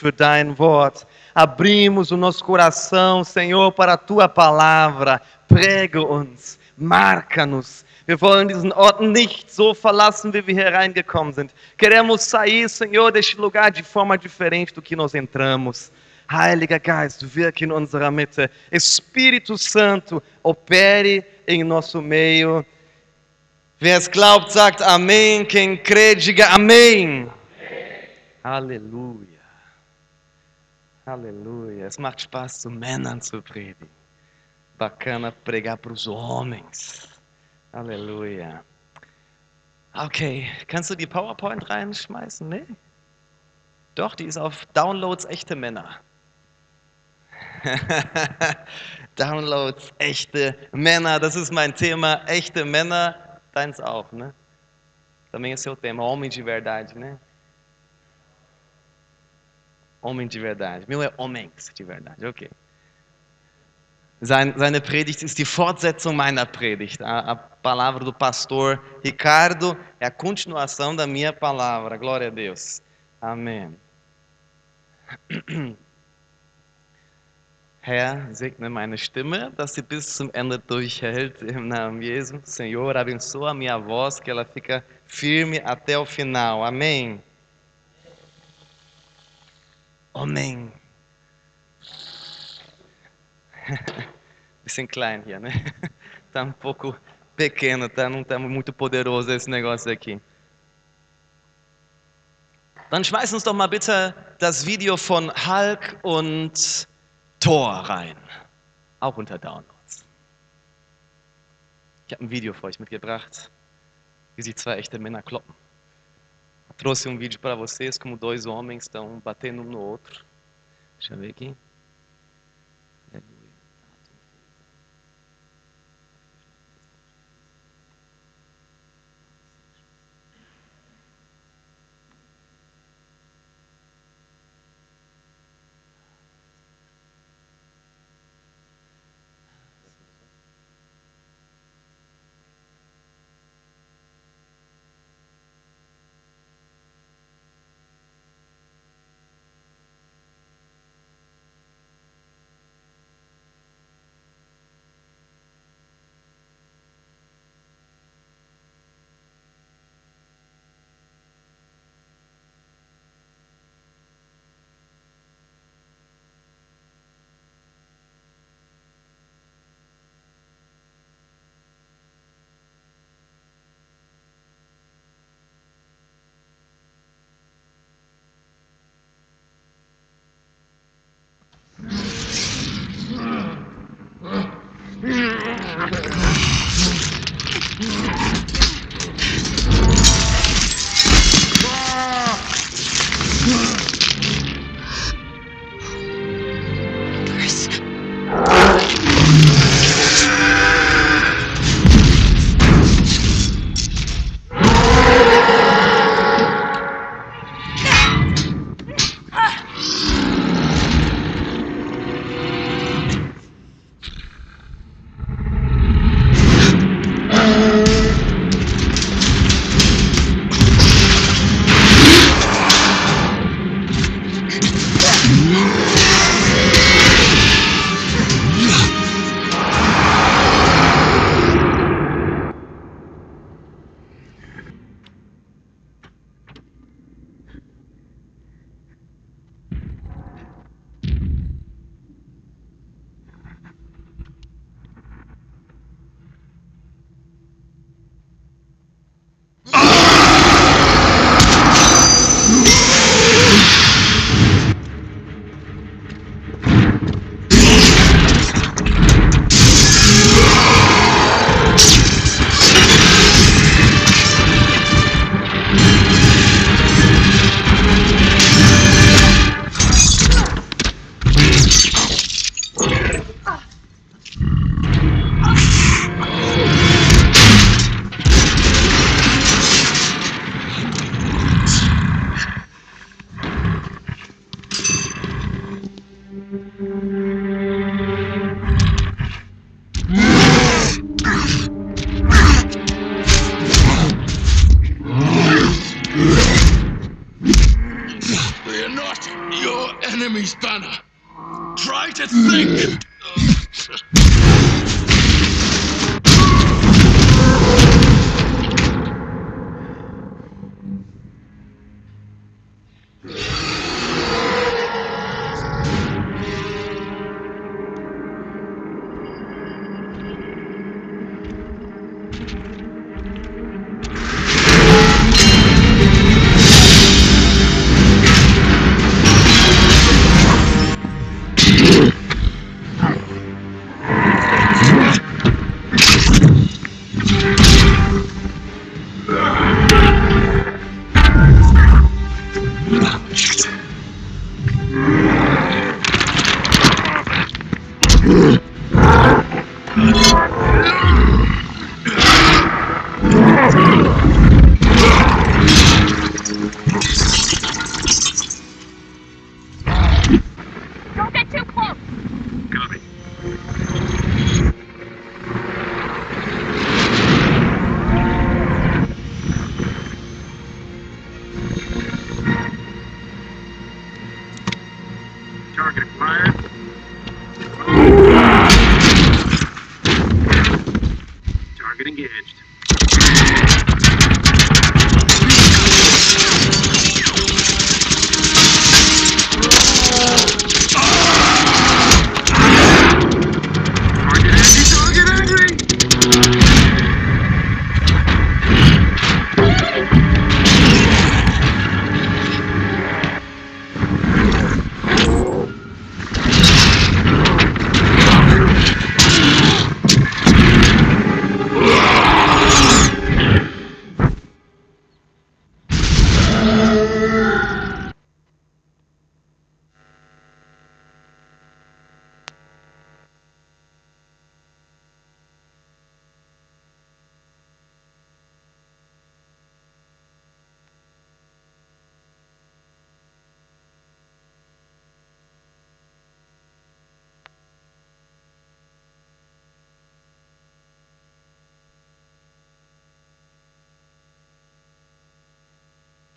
für dein Wort. Abrimos o nosso coração, Senhor, para a tua palavra. Präge uns, marca-nos. Wir wollen diesen Ort nicht so verlassen, wie wir hier reingekommen sind. Queremos sair, Senhor, deste lugar de forma diferente do que nós entramos. Heiliger Geist, wirke in unserer Mitte. Espírito Santo, opere em nosso meio. Wer es glaubt, sagt Amen. Quem crê, diga Amém. Aleluia. Aleluia. Es macht Spaß, zu Männern zu predigen. Bacana pregar para os homens. Aleluia. Okay, kannst du die PowerPoint reinschmeißen? Nee? Doch, die ist auf Downloads echte Männer. Downloads echte Männer, das ist mein Thema. Echte Männer, deins auch, né? Também é seu tema, homem de verdade, né? Homem de verdade. Meu é homens de verdade, ok. Sein, seine Predigt ist die Fortsetzung meiner Predigt. A, palavra do pastor Ricardo é a continuação da minha palavra. Glória a Deus. Amém. Herr, segne meine Stimme, dass sie bis zum Ende durchhält, im Namen Jesu. Senhor, abençoa minha voz, que ela fica firme até o final. Amém. Amém. Bisschen klein hier, né? Tá um pouco pequeno, tá? Não tá muito poderoso esse negócio aqui. Dann schmeiß uns doch mal bitte das Video von Hulk und Thor rein. Auch unter Downloads. Ich habe ein Video für euch mitgebracht, wie sich zwei echte Männer kloppen. Trouxe um vídeo para vocês como dois homens estão batendo um no outro. Deixa eu ver aqui.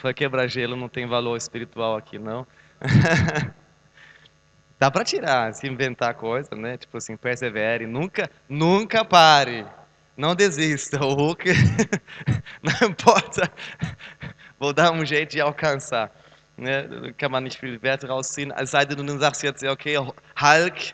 Para quebrar gelo não tem valor espiritual aqui, não. Dá para tirar, se inventar coisa, né? Tipo assim, persevere, nunca, nunca pare. Não desista. O Hulk, não importa, vou dar um jeito de alcançar. Kann man nicht viel Wert rausziehen, es sei denn, du sagst jetzt, okay, Hulk,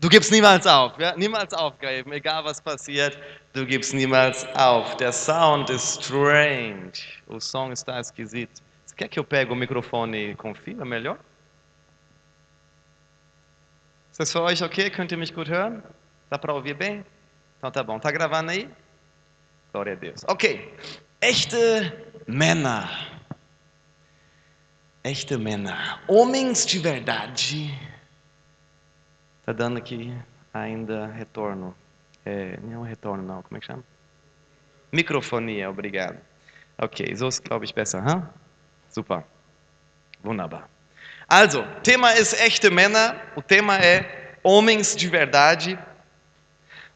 du gibst niemals auf. Ja? Niemals aufgeben, egal was passiert, du gibst niemals auf. Der Sound ist strange. O som está esquisito. Você quer que eu pegue o microfone e confira melhor? Ist das für euch okay? Könnt ihr mich gut hören? Dá para ouvir bem? Então tá bom. Tá gravando aí? Glória a Deus. Ok. Echte Männer. Echte Männer. Homens de verdade. Tá dando aqui ainda retorno. É, não retorno não. Como é que chama? Mikrofonie, obrigado. Okay, so ist, glaube ich, besser. Huh? Super. Wunderbar. Also, Thema ist echte Männer. O tema é homens de verdade.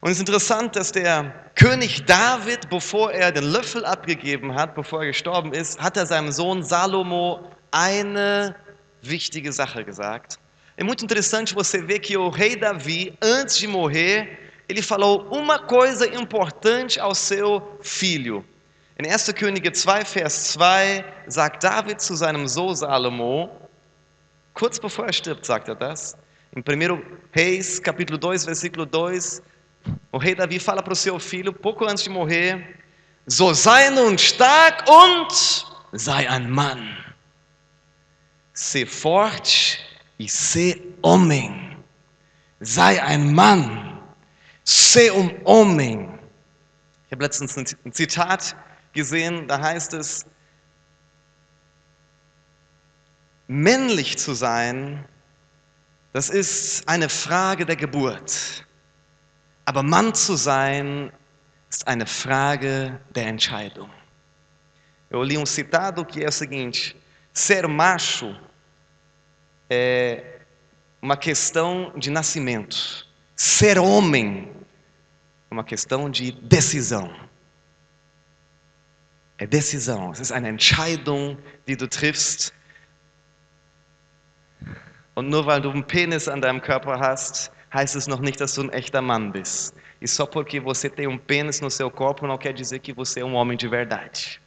Und es ist interessant, dass der König David, bevor er den Löffel abgegeben hat, bevor er gestorben ist, hat er seinem Sohn Salomo eine wichtige Sache gesagt. É muito interessante você ver que o rei Davi, antes de morrer, ele falou uma coisa importante ao seu filho. In 1. Könige 2, Vers 2 sagt David zu seinem Sohn Salomo, kurz bevor er stirbt, sagt er das. Em 1 Reis, capítulo 2, versículo 2, o rei Davi fala para o seu filho, pouco antes de morrer, so sei nun stark und sei ein Mann. Sê forte e sê homem. Sei ein Mann. Sê um homem. Ich habe letztens ein ein Zitat gesehen, da heißt es, männlich zu sein, das ist eine Frage der Geburt. Aber Mann zu sein, ist eine Frage der Entscheidung. Eu li um citado que é o seguinte: ser macho é uma questão de nascimento, ser homem é uma questão de decisão. É decisão, es ist eine Entscheidung, die du triffst. Und nur weil du einen Penis an deinem Körper hast, heißt es noch nicht, dass du ein echter Mann bist. E só porque você tem um pênis no seu corpo não quer dizer que você é um homem de verdade.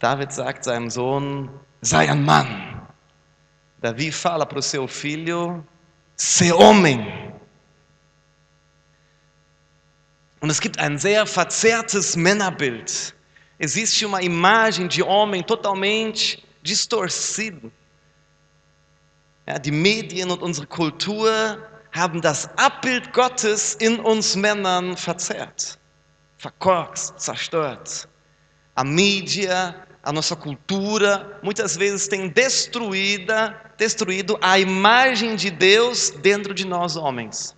David sagt seinem Sohn: sei ein Mann. Davi fala para o seu filho: ser homem. Und es gibt ein sehr verzerrtes Männerbild. Existe uma imagem de homem totalmente distorcida. Ja, die Medien und unsere Kultur haben das Abbild Gottes in uns Männern verzerrt, verkorkst, zerstört. A mídia, a nossa cultura, muitas vezes tem destruída, destruído a imagem de Deus dentro de nós homens.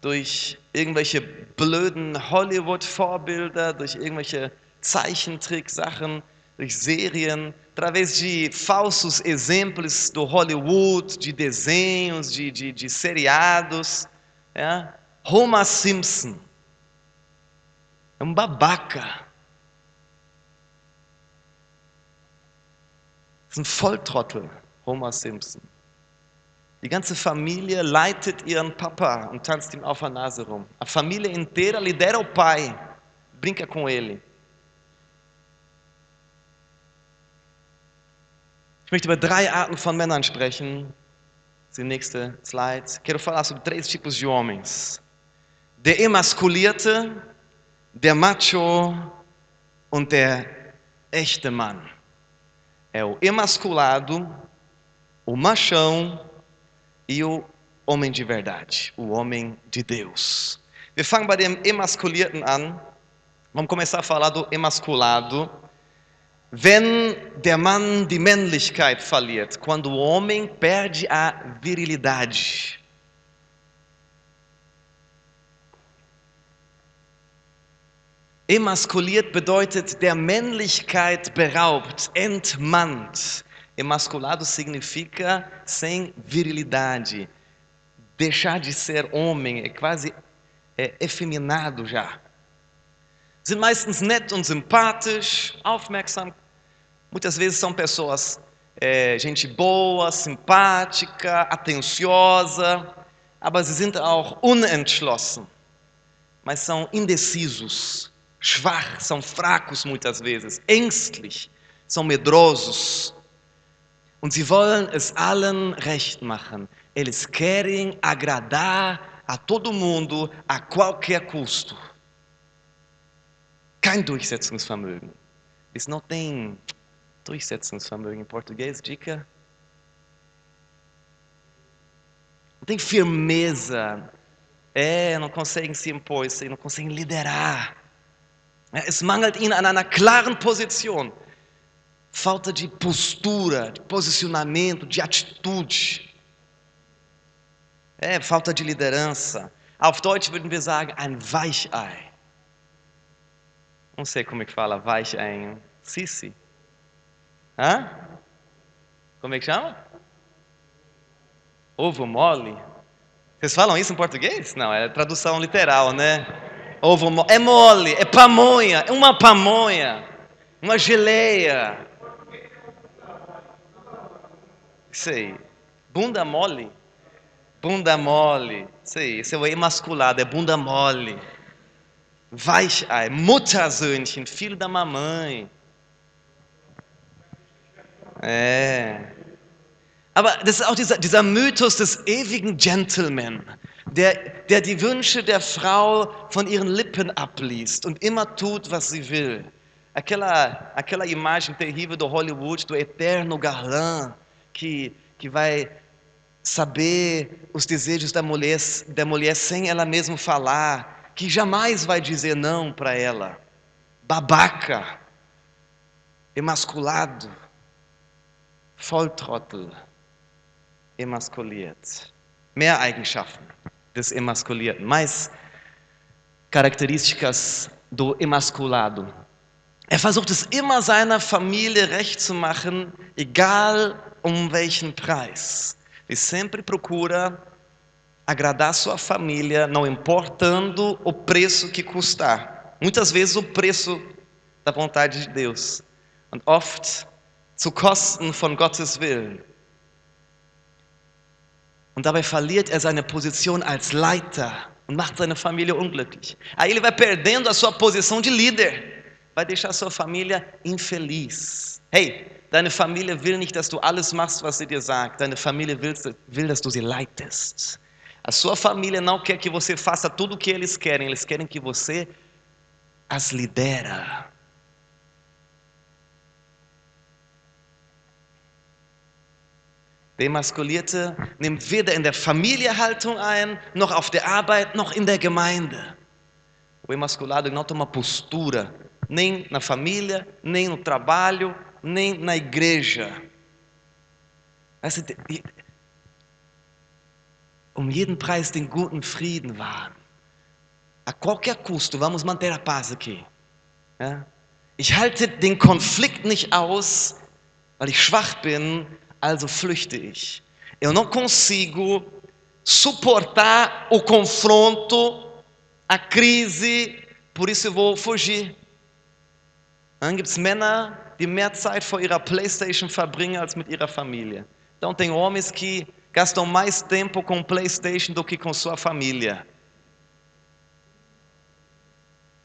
Durch irgendwelche blöden Hollywood-Vorbilder, durch irgendwelche Zeichentrick-Sachen, durch Serien, através de falsos exemplos do Hollywood, de desenhos, de, de, de seriados. É? Homer Simpson é um babaca. Ist ein Volltrottel, Homer Simpson. Die ganze Familie leitet ihren Papa und tanzt ihm auf der Nase rum. A família inteira lidera o pai, brinca com ele. Ich möchte über drei Arten von Männern sprechen. Das ist die nächste Slide. Quero falar sobre três tipos de homens: der emaskulierte, der macho und der echte Mann. É o emasculado, o machão e o homem de verdade, o homem de Deus. Wir fangen bei dem an. Vamos começar a falar do emasculado. Wenn der Mann die Männlichkeit verliert, quando o homem perde a virilidade. Emaskuliert bedeutet der Männlichkeit beraubt, entmannt. Emasculado significa sem virilidade. Deixar de ser homem é quase é, efeminado já. Sind meistens nett und sympathisch, aufmerksam. Muitas vezes são pessoas, é, gente boa, simpática, atenciosa, aber sie sind auch unentschlossen. Mas são indecisos, schwach, são fracos muitas vezes, ängstlich, são medrosos. Und sie wollen es allen recht machen. Eles querem agradar a todo mundo a qualquer custo. Kein Durchsetzungsvermögen. Eles não têm Durchsetzungsvermögen em português, dica? Não tem firmeza. É, não conseguem se impor, não conseguem liderar. Es mangelt ihnen an einer klaren Position. Falta de postura, de posicionamento, de atitude. É, falta de liderança. Auf Deutsch würden wir sagen, ein Weichei. Não sei como é que fala Weichei Sissi. Hã? Como é que chama? Ovo mole? Vocês falam isso em português? Não, é tradução literal, né? Ovo mole. É mole, é pamonha, é uma pamonha, uma geleia. Aí. Bunda mole? Bunda mole. Aí. Isso é emasculado, é bunda mole. Weichei, Muttersöhnchen, filho da mamãe. É. Aber das ist auch dieser, dieser Mythos des ewigen Gentleman, der, der die Wünsche der Frau von ihren Lippen abliest und immer tut, was sie will. Aquela, aquela imagem terrível do Hollywood, do eterno galã, que, que vai saber os desejos da mulher, da mulher sem ela mesma falar, que jamais vai dizer não para ela. Babaca, emasculado, Volltrottel, emaskuliert. Mehr Eigenschaften des Emaskulierten, mais características do emasculado. Er versucht es immer seiner Familie recht zu machen, egal um welchen Preis. Ele sempre procura agradar sua família, não importando o preço que custar. Muitas vezes o preço da vontade de Deus. Und oft zu Kosten von Gottes Willen. Und dabei verliert er seine Position als Leiter und macht seine Familie unglücklich. Aí ele vai perdendo a sua posição de líder, vai deixar sua família infeliz. Hey, deine Familie will nicht, dass du alles machst, was sie dir sagt. Deine Familie will, will dass du sie leitest. A sua família não quer que você faça tudo o que eles querem, eles querem que você as lidera. Der Emaskulierte nimmt weder in der Familie Haltung ein, noch auf der Arbeit, noch in der Gemeinde. O emasculado não toma postura, nem na família, nem no trabalho, nem na igreja. Die- um jeden Preis den guten Frieden wahren. A qualquer custo, vamos manter a paz aqui. Ich halte den Konflikt nicht aus, weil ich schwach bin, also flüchte ich. Eu não consigo suportar o confronto, a crise, por isso eu vou fugir. Dann gibt es Männer, die mehr Zeit vor ihrer Playstation verbringen als mit ihrer família. Então tem homens que gastam mais tempo com Playstation do que com sua família.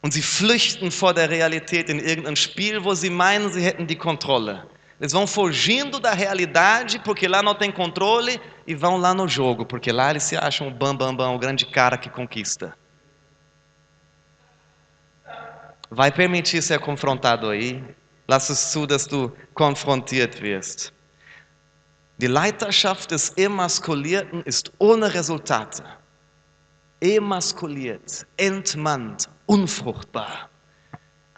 Und sie flüchten vor der Realität in irgendein Spiel, wo sie meinen, sie hätten die Kontrolle. Eles vão fugindo da realidade porque lá não tem controle e vão lá no jogo, porque lá eles se acham o bam bam bam, o grande cara que conquista. Vai permitir ser confrontado aí? Lass zu, dass du konfrontiert wirst. Die Leiterschaft des Emaskulierten ist ohne Resultate. Emaskuliert, entmannt, unfruchtbar.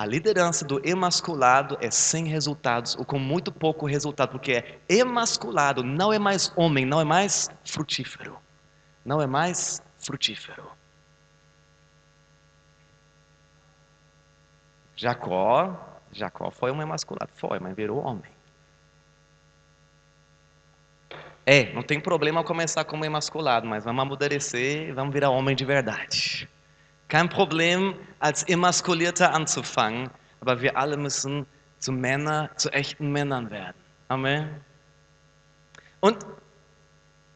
A liderança do emasculado é sem resultados, ou com muito pouco resultado, porque é emasculado, não é mais homem, não é mais frutífero. Não é mais frutífero. Jacó, Jacó foi um emasculado, foi, mas virou homem. É, não tem problema começar como emasculado, mas vamos amadurecer e vamos virar homem de verdade. Kein Problem, als Emaskulierter anzufangen, aber wir alle müssen zu Männer, zu echten Männern werden. Amen. Und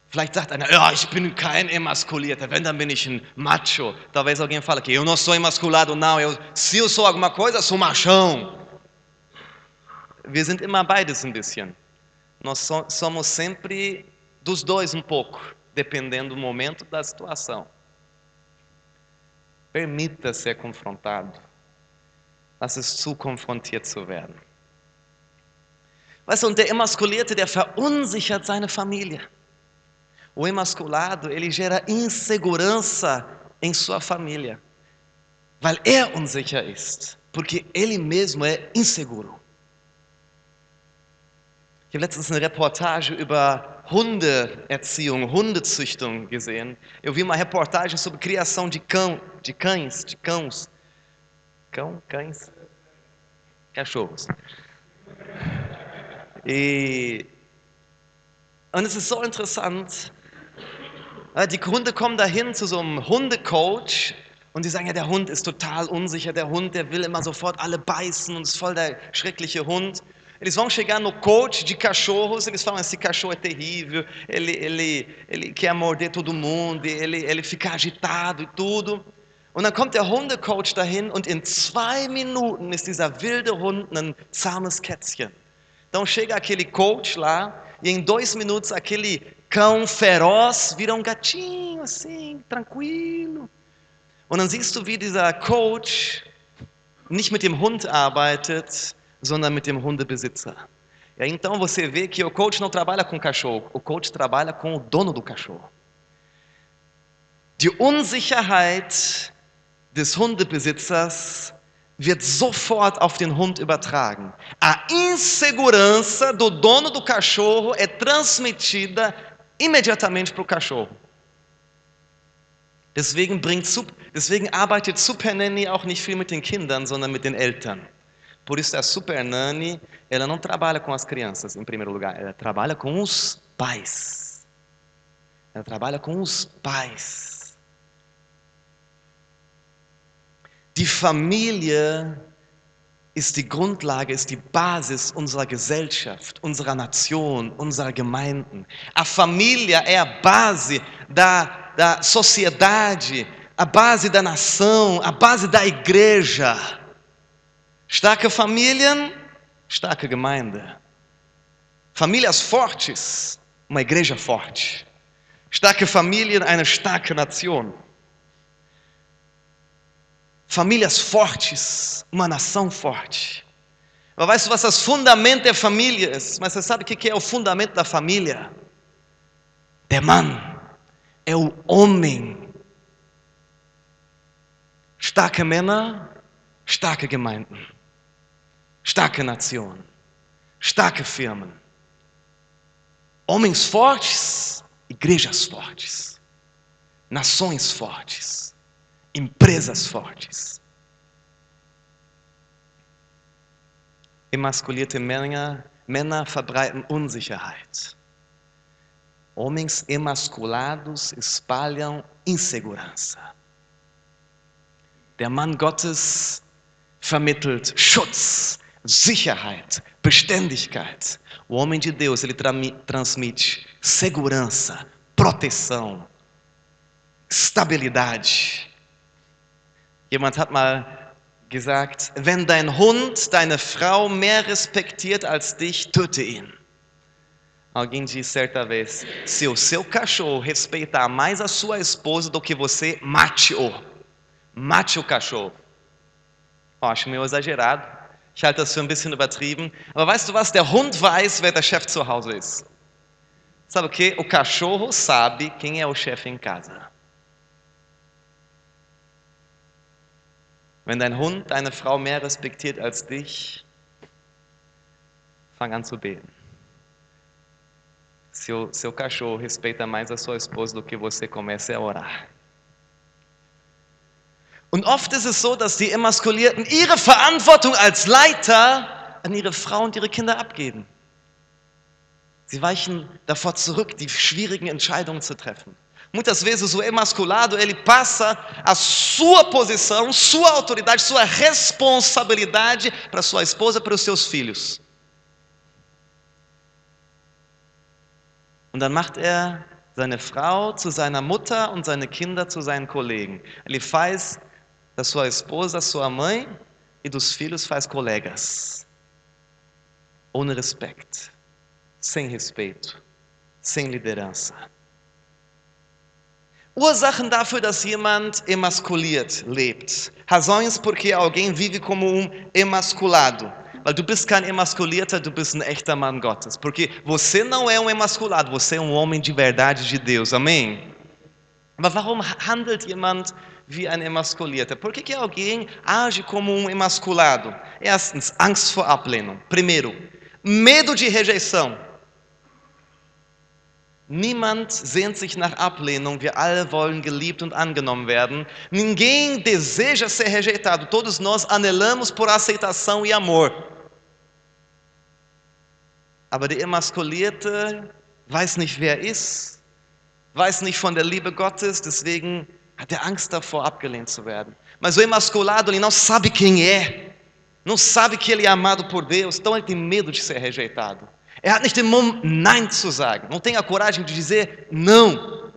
vielleicht sagt einer, ja, ich bin kein Emaskulierter, wenn, dann bin ich ein Macho. Talvez alguém fale que eu não sou emasculado, não. Eu, se eu sou alguma coisa, sou machão. Wir sind immer beides ein bisschen. Nós so- somos sempre dos dois um pouco, dependendo do momento da situação. Permita ser confrontado. Lass es zu, konfrontiert zu werden. Weißt du, und der Emaskulierte, der verunsichert seine Familie. O emasculado, ele gera insegurança em sua família. Weil er unsicher ist. Porque ele mesmo é inseguro. Ich habe letztens eine Reportage über Hundeerziehung, Hundezüchtung gesehen. Eu vi uma reportagem sobre criação de cão, de cães, de cãos. Cão, cães, cachorros. E und es ist so interessant. äh, Die Hunde kommen dahin zu so einem Hundecoach und die sagen, ja, der Hund ist total unsicher, der Hund, der will immer sofort alle beißen und ist voll der schreckliche Hund. Eles vão chegar no coach de cachorros, eles falam, esse cachorro é terrível, ele, ele, ele quer morder todo mundo, ele, ele fica agitado e tudo. Und dann kommt der Hundecoach dahin und in zwei Minuten ist dieser wilde Hund ein zahmes Kätzchen. Então chega aquele coach lá e em dois minutos aquele cão feroz vira um gatinho assim, tranquilo. Und dann siehst du, wie dieser Coach nicht mit dem Hund arbeitet, sondern mit dem Hundebesitzer. E aí, então você vê que o coach não trabalha com o cachorro, o coach trabalha com o dono do cachorro. Die Unsicherheit des Hundebesitzers wird sofort auf den Hund übertragen. A insegurança do dono do cachorro é transmitida imediatamente para o cachorro. Deswegen, bringt, deswegen arbeitet Super Nanny auch nicht viel mit den Kindern, sondern mit den Eltern. Por isso a Super Nanny, ela não trabalha com as crianças, em primeiro lugar, ela trabalha com os pais. Ela trabalha com os pais. Die Familie ist die Grundlage, ist die Basis unserer Gesellschaft, unserer Nation, unserer Gemeinden. A família é a base da, da sociedade, a base da nação, a base da igreja. Starke Familien, starke Gemeinde. Famílias fortes, uma igreja forte. Starke Familien, eine starke Nation. Famílias fortes, uma nação forte. Mas weißt du, was das Fundament ist? Mas você sabe o que é o fundamento da família? Mann, é o homem. Starke Männer, starke Gemeinden. Starke Nationen, starke Firmen. Homens fortes, igrejas fortes. Nações fortes, empresas fortes. Emaskulierte Männer, Männer verbreiten Unsicherheit. Homens emasculados espalham insegurança. Der Mann Gottes vermittelt Schutz, Sicherheit, Beständigkeit. O homem de Deus, ele trami- transmite segurança, proteção, Stabilidade. Jemand hat mal gesagt, wenn dein Hund deine Frau mehr respektiert als dich, töte ihn. Alguém disse certa vez: se o seu cachorro respeitar mais a sua esposa do que você, mate-o. Mate o cachorro. Oh, acho meio exagerado. Ich halte das für ein bisschen übertrieben. Aber weißt du was? Der Hund weiß, wer der Chef zu Hause ist. Sabe o que? O cachorro sabe quem é o chefe em casa. Wenn dein Hund deine Frau mehr respektiert als dich, fang an zu beten. Seu, seu cachorro respeita mais a sua esposa do que você, comece a orar. Und oft ist es so, dass die Emaskulierten ihre Verantwortung als Leiter an ihre Frau und ihre Kinder abgeben. Sie weichen davor zurück, die schwierigen Entscheidungen zu treffen. Muitas vezes o emasculado ele passa a sua posição, sua autoridade, sua responsabilidade para sua esposa, para os seus filhos. Und dann macht er seine Frau zu seiner Mutter und seine Kinder zu seinen Kollegen. Ele faz da sua esposa sua mãe e dos filhos faz colegas. Ohne respeito, sem respeito, sem liderança. Ursachen dafür, dass jemand emaskuliert lebt. Razões porque alguém vive como um emasculado. Weil du bist kein emasculierter, du bist ein echter Mann Gottes. Porque você não é um emasculado, você é um homem de verdade de Deus. Amém? Aber warum handelt jemand wie ein Emaskulierter? Por que, que alguém age como um emasculado? Erstens, Angst vor Ablehnung. Primeiro, medo de rejeição. Niemand sehnt sich nach Ablehnung, wir alle wollen geliebt und angenommen werden. Ninguém deseja ser rejeitado, todos nós anelamos por aceitação e amor. Aber der Emaskulierte weiß nicht, wer er ist, weiß nicht von der Liebe Gottes, deswegen hat er Angst davor, abgelehnt zu werden. Mas o emasculado, ele não sabe quem é, não sabe que ele é amado por Deus, então ele tem medo de ser rejeitado. Er hat nicht den Mumm, Nein zu sagen. Não tem a coragem de dizer não.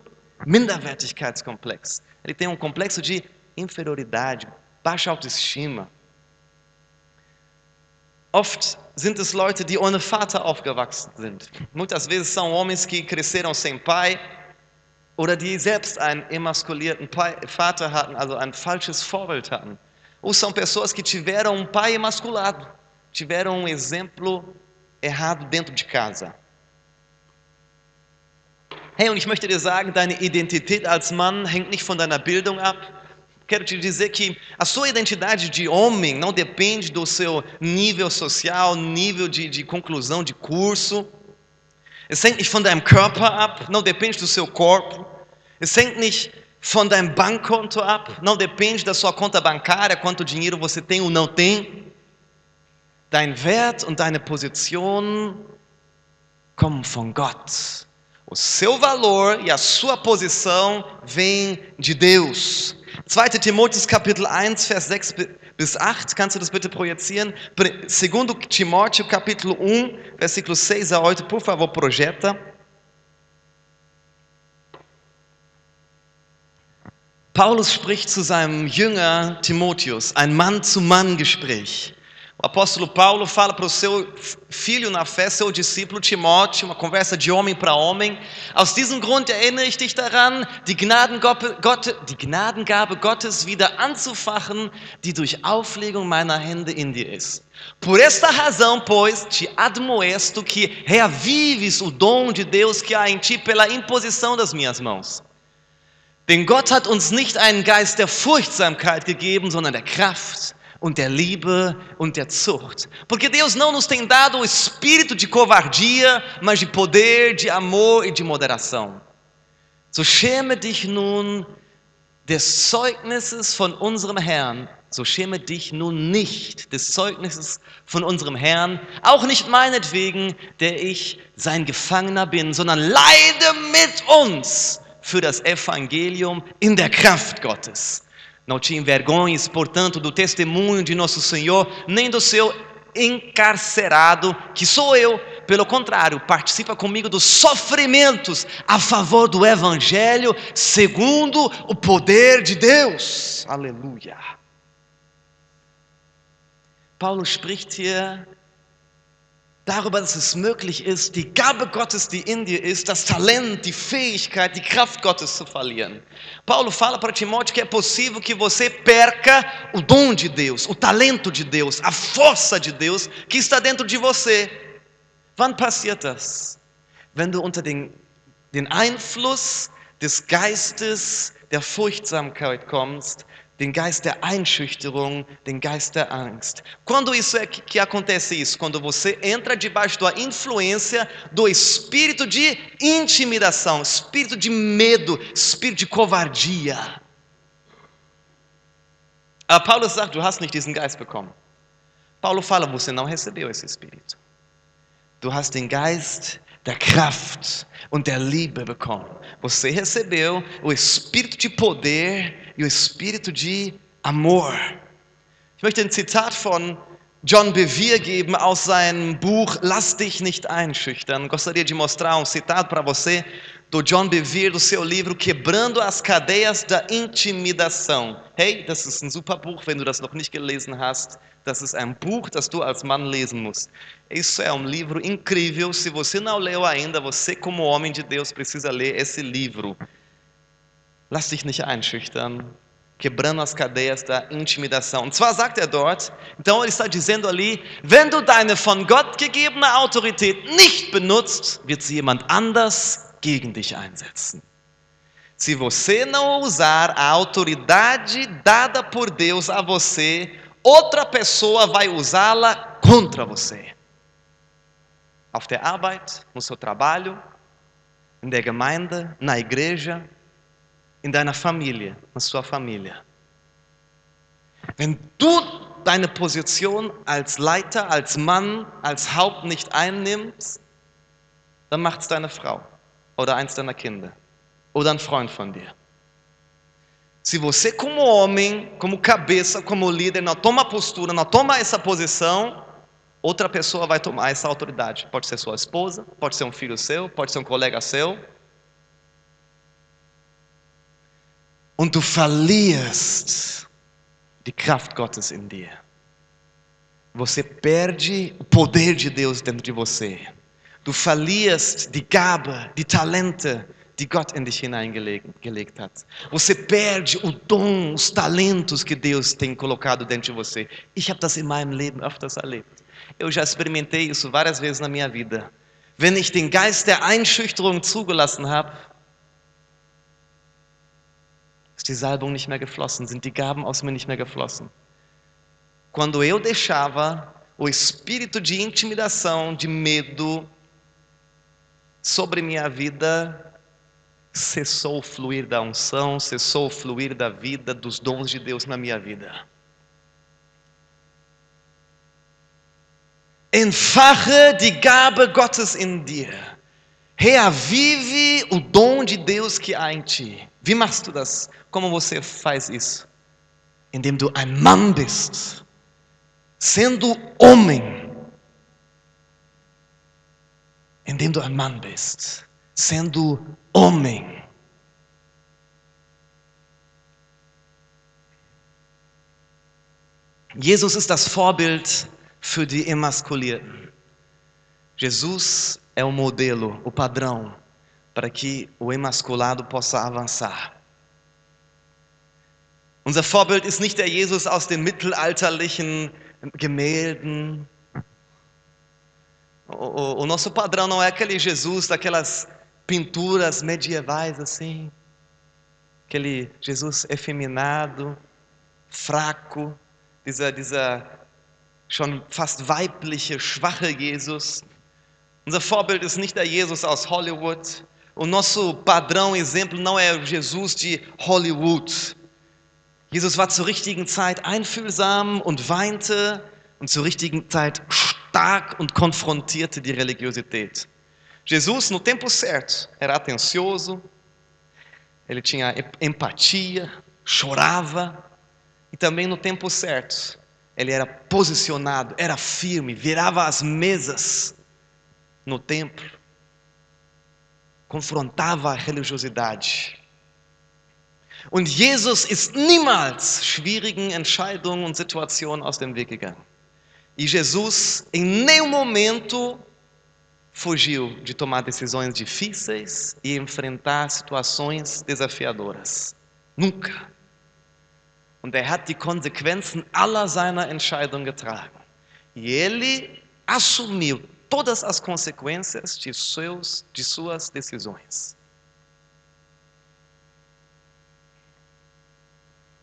Minderwertigkeitskomplex. Ele tem um complexo de inferioridade, baixa autoestima. Oft sind es Leute, die ohne Vater aufgewachsen sind. Muitas vezes são homens que cresceram sem pai oder die selbst einen emaskulierten Vater hatten, also ein falsches Vorbild hatten. Ou são pessoas que tiveram um pai emasculado, tiveram um exemplo errado dentro de casa. Hey, und ich möchte dir sagen, deine Identität als Mann hängt nicht von deiner Bildung ab. Quero te dizer que a sua identidade de homem não depende do seu nível social, nível de, de conclusão de curso. Es hängt nicht von deinem Körper ab, não depende do seu corpo. Es hängt nicht von deinem Bankkonto ab, não depende da sua conta bancária, quanto dinheiro você tem ou não tem. Dein Wert und deine Position kommen von Gott. O seu valor e a sua posição vêm de Deus. 2 Timotheus Kapitel 1, Vers 6 bis 8. Kannst du das bitte projizieren? Segundo Timóteo, capítulo 1, versículo 6 a 8. Por favor, projeta. Paulus spricht zu seinem Jünger Timotheus, ein Mann-zu-Mann-Gespräch. O apóstolo Paulo fala para o seu filho na fé, seu discípulo Timóteo, uma conversa de homem para homem. Aus diesem Grund erinnere ich dich daran, die, die Gnadengabe Gottes wieder anzufachen, die durch Auflegung meiner Hände in dir ist. Por esta razão, pois, te admoesto que reavives o dom de Deus que há em ti pela imposição das minhas mãos. Denn Gott hat uns nicht einen Geist der Furchtsamkeit gegeben, sondern der Kraft und der Liebe und der Zucht. Porque Deus não nos tem dado o espírito de covardia, mas de poder, de amor e de moderação. So schäme dich nun des Zeugnisses von unserem Herrn, so schäme dich nun nicht des Zeugnisses von unserem Herrn, auch nicht meinetwegen, der ich sein Gefangener bin, sondern leide mit uns für das Evangelium in der Kraft Gottes. Não te envergonhes, portanto, do testemunho de nosso Senhor, nem do seu encarcerado, que sou eu. Pelo contrário, participa comigo dos sofrimentos a favor do Evangelho, segundo o poder de Deus. Aleluia. Paulo spricht hier darüber, dass es möglich ist, die Gabe Gottes, die in dir ist, das Talent, die Fähigkeit, die Kraft Gottes zu verlieren. Paulo fala para Timóteo que é possível que você perca o dom de Deus, o talento de Deus, a força de Deus que está dentro de você. Wann passiert das? Wenn du unter den, den Einfluss des Geistes der Furchtsamkeit kommst, den Geist der Einschüchterung, den Geist der Angst. Quando isso é que, que acontece isso? Quando você entra debaixo da influência do espírito de intimidação, espírito de medo, espírito de covardia. Aber Paulus sagt, du hast nicht diesen Geist bekommen. Paulo fala, você não recebeu esse espírito. Du hast den Geist der Kraft und der Liebe bekommen. Você recebeu o espírito de poder e o espírito de amor. Ich möchte ein Zitat von John Bevere geben aus seinem Buch Lass dich nicht einschüchtern. Gostaria de mostrar um citado para você do John Bevere do seu livro Quebrando as Cadeias da Intimidação. Hey, das ist ein super Buch, wenn du das noch nicht gelesen hast. Das ist ein Buch, das du als Mann lesen musst. Isso é um livro incrível. Se você não leu ainda, você como homem de Deus precisa ler esse livro. Lass dich nicht einschüchtern. Quebrando as cadeias da intimidação. Und zwar sagt er dort, então ele está dizendo ali, wenn du deine von Gott gegebene Autorität nicht benutzt, wird sie jemand anders gegen dich einsetzen. Se você não usar a autoridade dada por Deus a você, outra pessoa vai usá-la contra você. Auf der Arbeit, no seu trabalho, in der Gemeinde, na igreja, in deiner Familie, na sua família. Wenn du deine Position als Leiter, als Mann, als Haupt nicht einnimmst, dann macht es deine Frau oder eins deiner Kinder oder ein Freund von dir. Se você, como homem, como cabeça, como líder, não toma postura, não toma essa posição, outra pessoa vai tomar essa autoridade. Pode ser sua esposa, pode ser um filho seu, pode ser um colega seu. Und du verlierst die Kraft Gottes in dir. Você perde o poder de Deus dentro de você. Du verlierst die Gabe, die Talente, die Gott in dich hineingelegt gelegt hat. Você perde o dom, os talentos que Deus tem colocado dentro de você. Ich habe das in meinem Leben öfters erlebt. Eu já experimentei isso várias vezes na minha vida. Wenn ich den Geist der Einschüchterung zugelassen habe, ist die Salbung nicht mehr geflossen, sind die Gaben aus mir nicht mehr geflossen. Quando eu deixava o espírito de intimidação, de medo sobre minha vida, cessou o fluir da unção, cessou o fluir da vida, dos dons de Deus na minha vida. Entfache die Gabe Gottes in dir. Reavive o dom de Deus que há em ti. Wie machst du das? Como você faz isso? indem du ein Mann bist, sendo homem, indem du ein Mann bist, sendo homem. Jesus ist das Vorbild für die Emaskulierten. Jesus é o modelo, o padrão para que o emasculado possa avançar. Unser Vorbild ist nicht der Jesus aus den mittelalterlichen Gemälden. O, o, nosso padrão não é aquele Jesus daquelas pinturas medievais assim, aquele Jesus efeminado, fraco, dieser, dieser schon fast weibliche, schwache Jesus. Unser Vorbild ist nicht der Jesus aus Hollywood. O nosso padrão, exemplo, não é Jesus de Hollywood. Jesus war zur richtigen Zeit einfühlsam und weinte und zur richtigen Zeit stark und konfrontierte die Religiosität. Jesus, no tempo certo, era atencioso, ele tinha empatia, chorava, e também no tempo certo, ele era posicionado, era firme, virava as mesas no templo, confrontava a religiosidade. Und Jesus ist niemals schwierigen Entscheidungen und Situationen aus dem Weg gegangen. E Jesus, em nenhum momento, fugiu de tomar decisões difíceis e enfrentar situações desafiadoras. Nunca. Und er hat die Konsequenzen aller seiner Entscheidungen getragen. E ele assumiu todas as consequências de, seus, de suas decisões.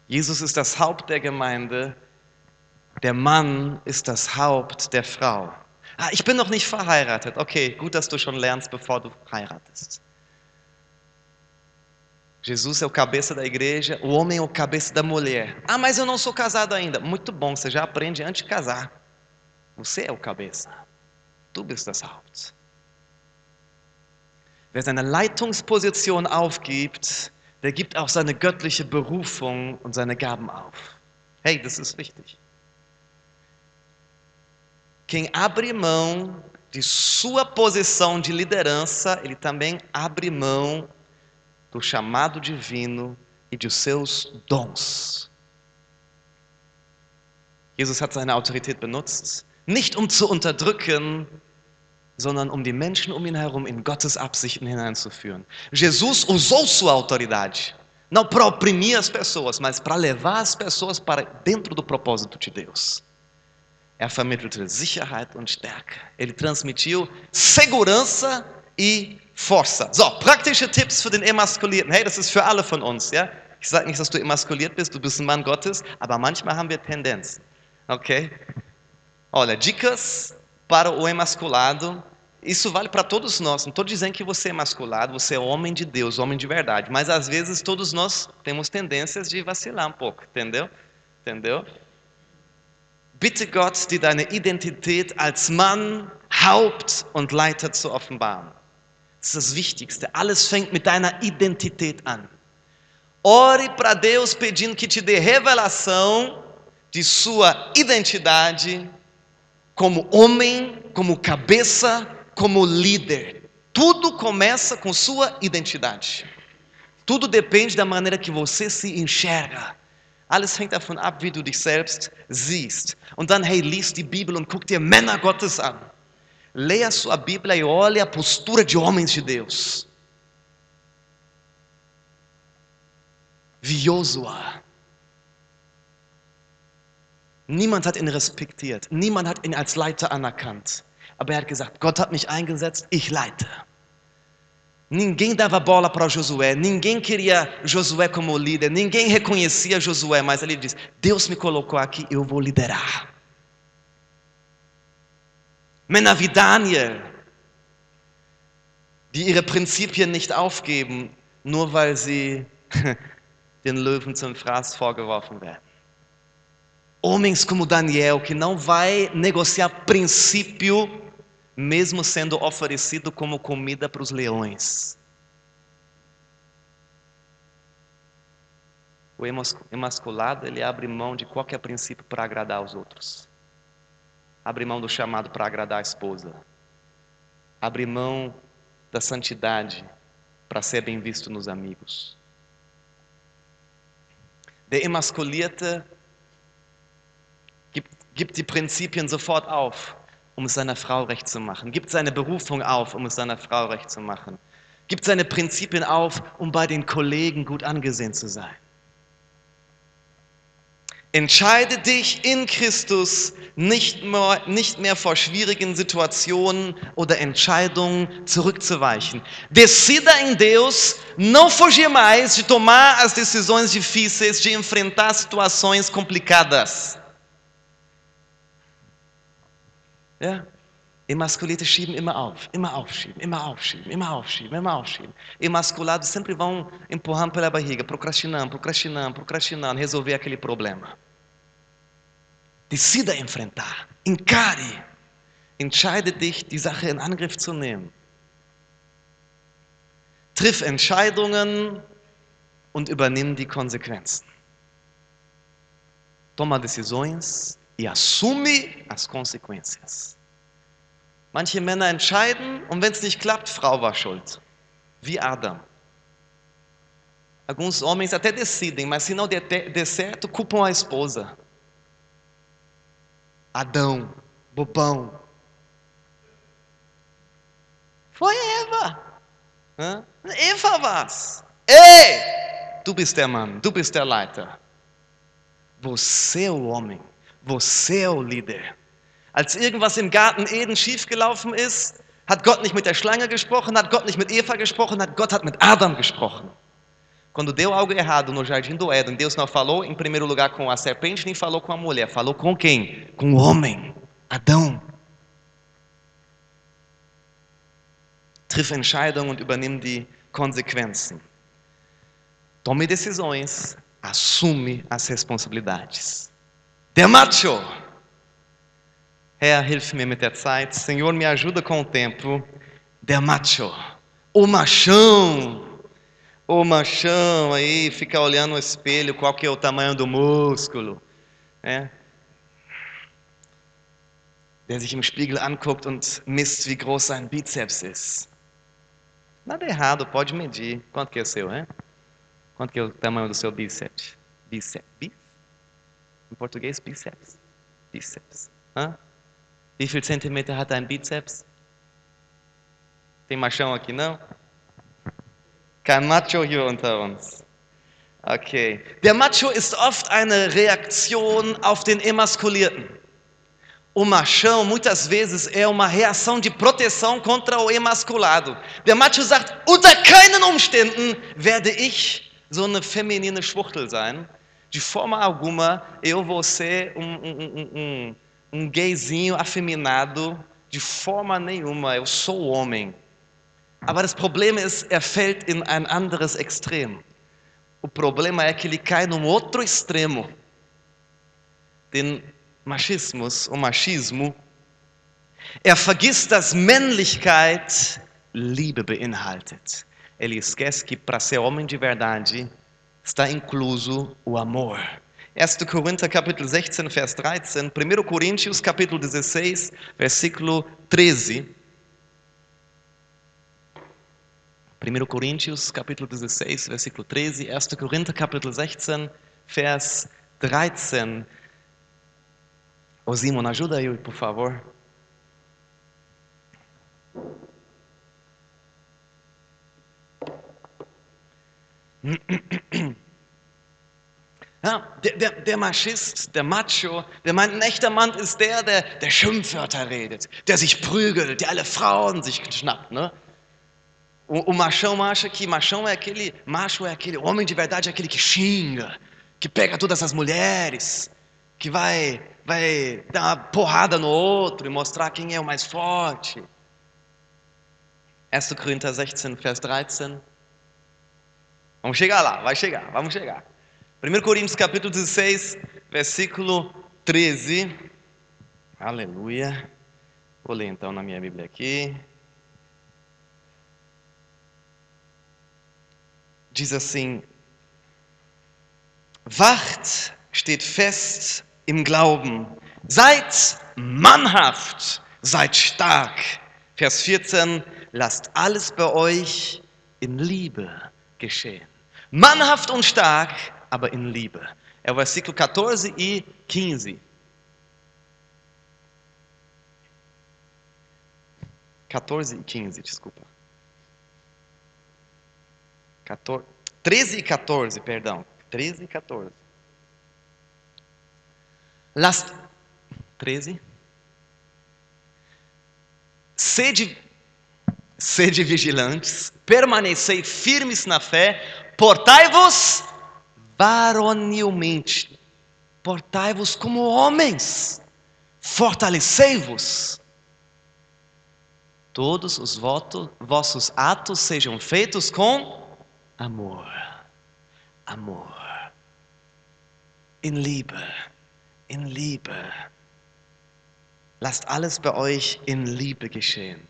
Jesus ist das Haupt der Gemeinde, der Mann ist das Haupt der Frau. Ah, ich bin noch nicht verheiratet. Okay, gut, dass du schon lernst, bevor du heiratest. Jesus é o cabeça da igreja, o homem é o cabeça da mulher. Ah, mas eu não sou casado ainda. Muito bom, você já aprende antes de casar. Você é o cabeça. Du bist das Haupt. Wer seine Leitungsposition aufgibt, der gibt auch seine göttliche Berufung und seine Gaben auf. Hey, das ist wichtig. Quem abre mão de sua posição de liderança, ele também abre mão do chamado divino e de seus dons. Jesus hat seine Autorität benutzt, nicht um zu unterdrücken, sondern um die Menschen um ihn herum in Gottes Absichten hineinzuführen. Jesus usou sua autoridade, não para oprimir as pessoas, mas para levar as pessoas para dentro do propósito de Deus. Er vermittelte Sicherheit und Stärke. Ele transmitiu segurança e força. So, praktische Tipps für den Emaskulierten. Hey, das ist für alle von uns, ja? Ich sage nicht, dass du emaskuliert bist, du bist ein Mann Gottes, aber manchmal haben wir Tendenzen. Ok? Olha, dicas para o emasculado. Isso vale para todos nós. Não estou dizendo que você é emasculado, você é homem de Deus, homem de verdade. Mas às vezes todos nós temos tendências de vacilar um pouco, entendeu? Entendeu? Bitte Gott, dir deine Identität als Mann, Haupt und Leiter zu offenbaren. Das ist das Wichtigste. Alles fängt mit deiner Identität an. Ore para Deus pedindo que te dê revelação de sua identidade como homem, como cabeça, como líder. Tudo começa com sua identidade. Tudo depende da maneira que você se enxerga. Alles hängt davon ab, wie du dich selbst siehst. Und dann, hey, lies die Bibel und guck dir Männer Gottes an. Leia sua Bíblia e olhe a postura de homens de Deus. Wie Josua. Niemand hat ihn respektiert. Niemand hat ihn als Leiter anerkannt. Aber er hat gesagt: Gott hat mich eingesetzt, ich leite. Ninguém dava bola para Josué, ninguém queria Josué como líder, ninguém reconhecia Josué, mas ele diz: Deus me colocou aqui, eu vou liderar. Männer wie Daniel, die ihre Prinzipien nicht aufgeben, nur weil sie den Löwen zum Fraß vorgeworfen werden. Homens como Daniel, que não vai negociar princípio, mesmo sendo oferecido como comida para os leões. O emas- emasculado, ele abre mão de qualquer princípio para agradar aos outros. Abre mão do chamado para agradar a esposa. Abre mão da santidade para ser bem visto nos amigos. Der Emaskulierte gibt, die Prinzipien sofort auf, um es seiner Frau recht zu machen. Gibt seine Berufung auf, um es seiner Frau recht zu machen. Gibt seine Prinzipien auf, um bei den Kollegen gut angesehen zu sein. Entscheide dich in Christus nicht mehr, nicht mehr vor schwierigen Situationen oder Entscheidungen zurückzuweichen. Decida em Deus não fugir mais de tomar as decisões difíceis, de enfrentar situações complicadas. Ja? Emasculierte schieben immer auf, immer aufschieben, immer aufschieben, immer aufschieben, immer aufschieben. Emasculados sempre vão empurrando pela barriga, procrastinando, procrastinando, procrastinando, resolver aquele problema. Decida enfrentar, encare, entscheide dich, die Sache in Angriff zu nehmen. Triff Entscheidungen und übernimm die Konsequenzen. Toma decisões e assume as consequências. Manche Männer entscheiden und wenn es nicht klappt, Frau war schuld. Wie Adam. Alguns homens até decidem, mas se não der, certo, culpam a esposa. Adão, bobão. Foi Eva. Hã? Eva war's. Ei! Du bist der Mann, du bist der Leiter. Você é o homem, você é o líder. Als irgendwas im Garten Eden schiefgelaufen ist, hat Gott nicht mit der Schlange gesprochen, hat Gott nicht mit Eva gesprochen, hat Gott hat mit Adam gesprochen. Quando deu algo errado no jardim do Éden, Deus não falou em primeiro lugar com a serpente, nem falou com a mulher, falou com quem? Com o homem, Adão. Triff Entscheidungen und übernimm die Konsequenzen. Tome decisões, assume as responsabilidades. Der Macho. Herr, hilf mir mit der Zeit. Senhor, me ajuda com o tempo. Der Macho. O machão. O machão aí fica olhando no espelho qual que é o tamanho do músculo. Né? Der sich im Spiegel anguckt und misst, wie groß sein Bizeps ist. Nada errado, pode medir. Quanto que é o seu, hein? Quanto que é o tamanho do seu bíceps? Bíceps? Bí? Em português, bíceps. Bíceps. Hã? Wie viel Zentimeter hat dein Bizeps? Tem machão aqui, não? Kein Macho hier unter uns. Okay. Der Macho ist oft eine Reaktion auf den Emaskulierten. O machão, muitas vezes, é uma reação de proteção contra o emasculado. Der Macho sagt, unter keinen Umständen werde ich so eine feminine Schwuchtel sein. De forma alguma, eu vou ser um, um, um, um, gayzinho afeminado. De forma nenhuma, eu sou homem. Aber das Problem ist, er fällt in ein anderes Extrem. O problema é que ele cai num outro extremo. Den Machismus, o machismo. Er vergisst, dass Männlichkeit Liebe beinhaltet. Ele esquece que para ser homem de verdade está incluso o amor. 1. Korinther capítulo 16, vers 13, 1 Coríntios capítulo 16, versículo 13. 1 Coríntios capítulo 16, versículo 13, 1 Korinther capítulo 16, vers 13. Ô Simon, ajuda eu, por favor. Ja, der, der, der Maschist, der Macho, der meint, ein echter Mann ist der, der, der Schimpfwörter redet, der sich prügelt, der alle Frauen sich schnappt, ne? O, machão acha que machão é aquele, macho é aquele, homem de verdade é aquele que xinga, que pega todas as mulheres, que vai, dar porrada no outro e mostrar quem é o mais forte. 1. Coríntios 16, vers 13. Vamos chegar lá, vai chegar, vamos chegar. 1 Coríntios capítulo 16, versículo 13. Aleluia. Vou ler então na minha Bíblia aqui. Diz assim: Wacht, steht fest im Glauben. Seid mannhaft, seid stark. Vers 14, lasst alles bei euch in Liebe geschehen. Mannhaft und stark, aber in Liebe. É o versículo 14 e 15. 14 e 15, desculpa. 14, 13 e 14, perdão. 13 e 14. Las, 13. Sede, sede vigilantes, permanecei firmes na fé, portai-vos varonilmente, portai-vos como homens, fortalecei-vos. Todos os votos, vossos atos sejam feitos com amor. Amor. In Liebe. In Liebe. Lasst alles bei euch in Liebe geschehen.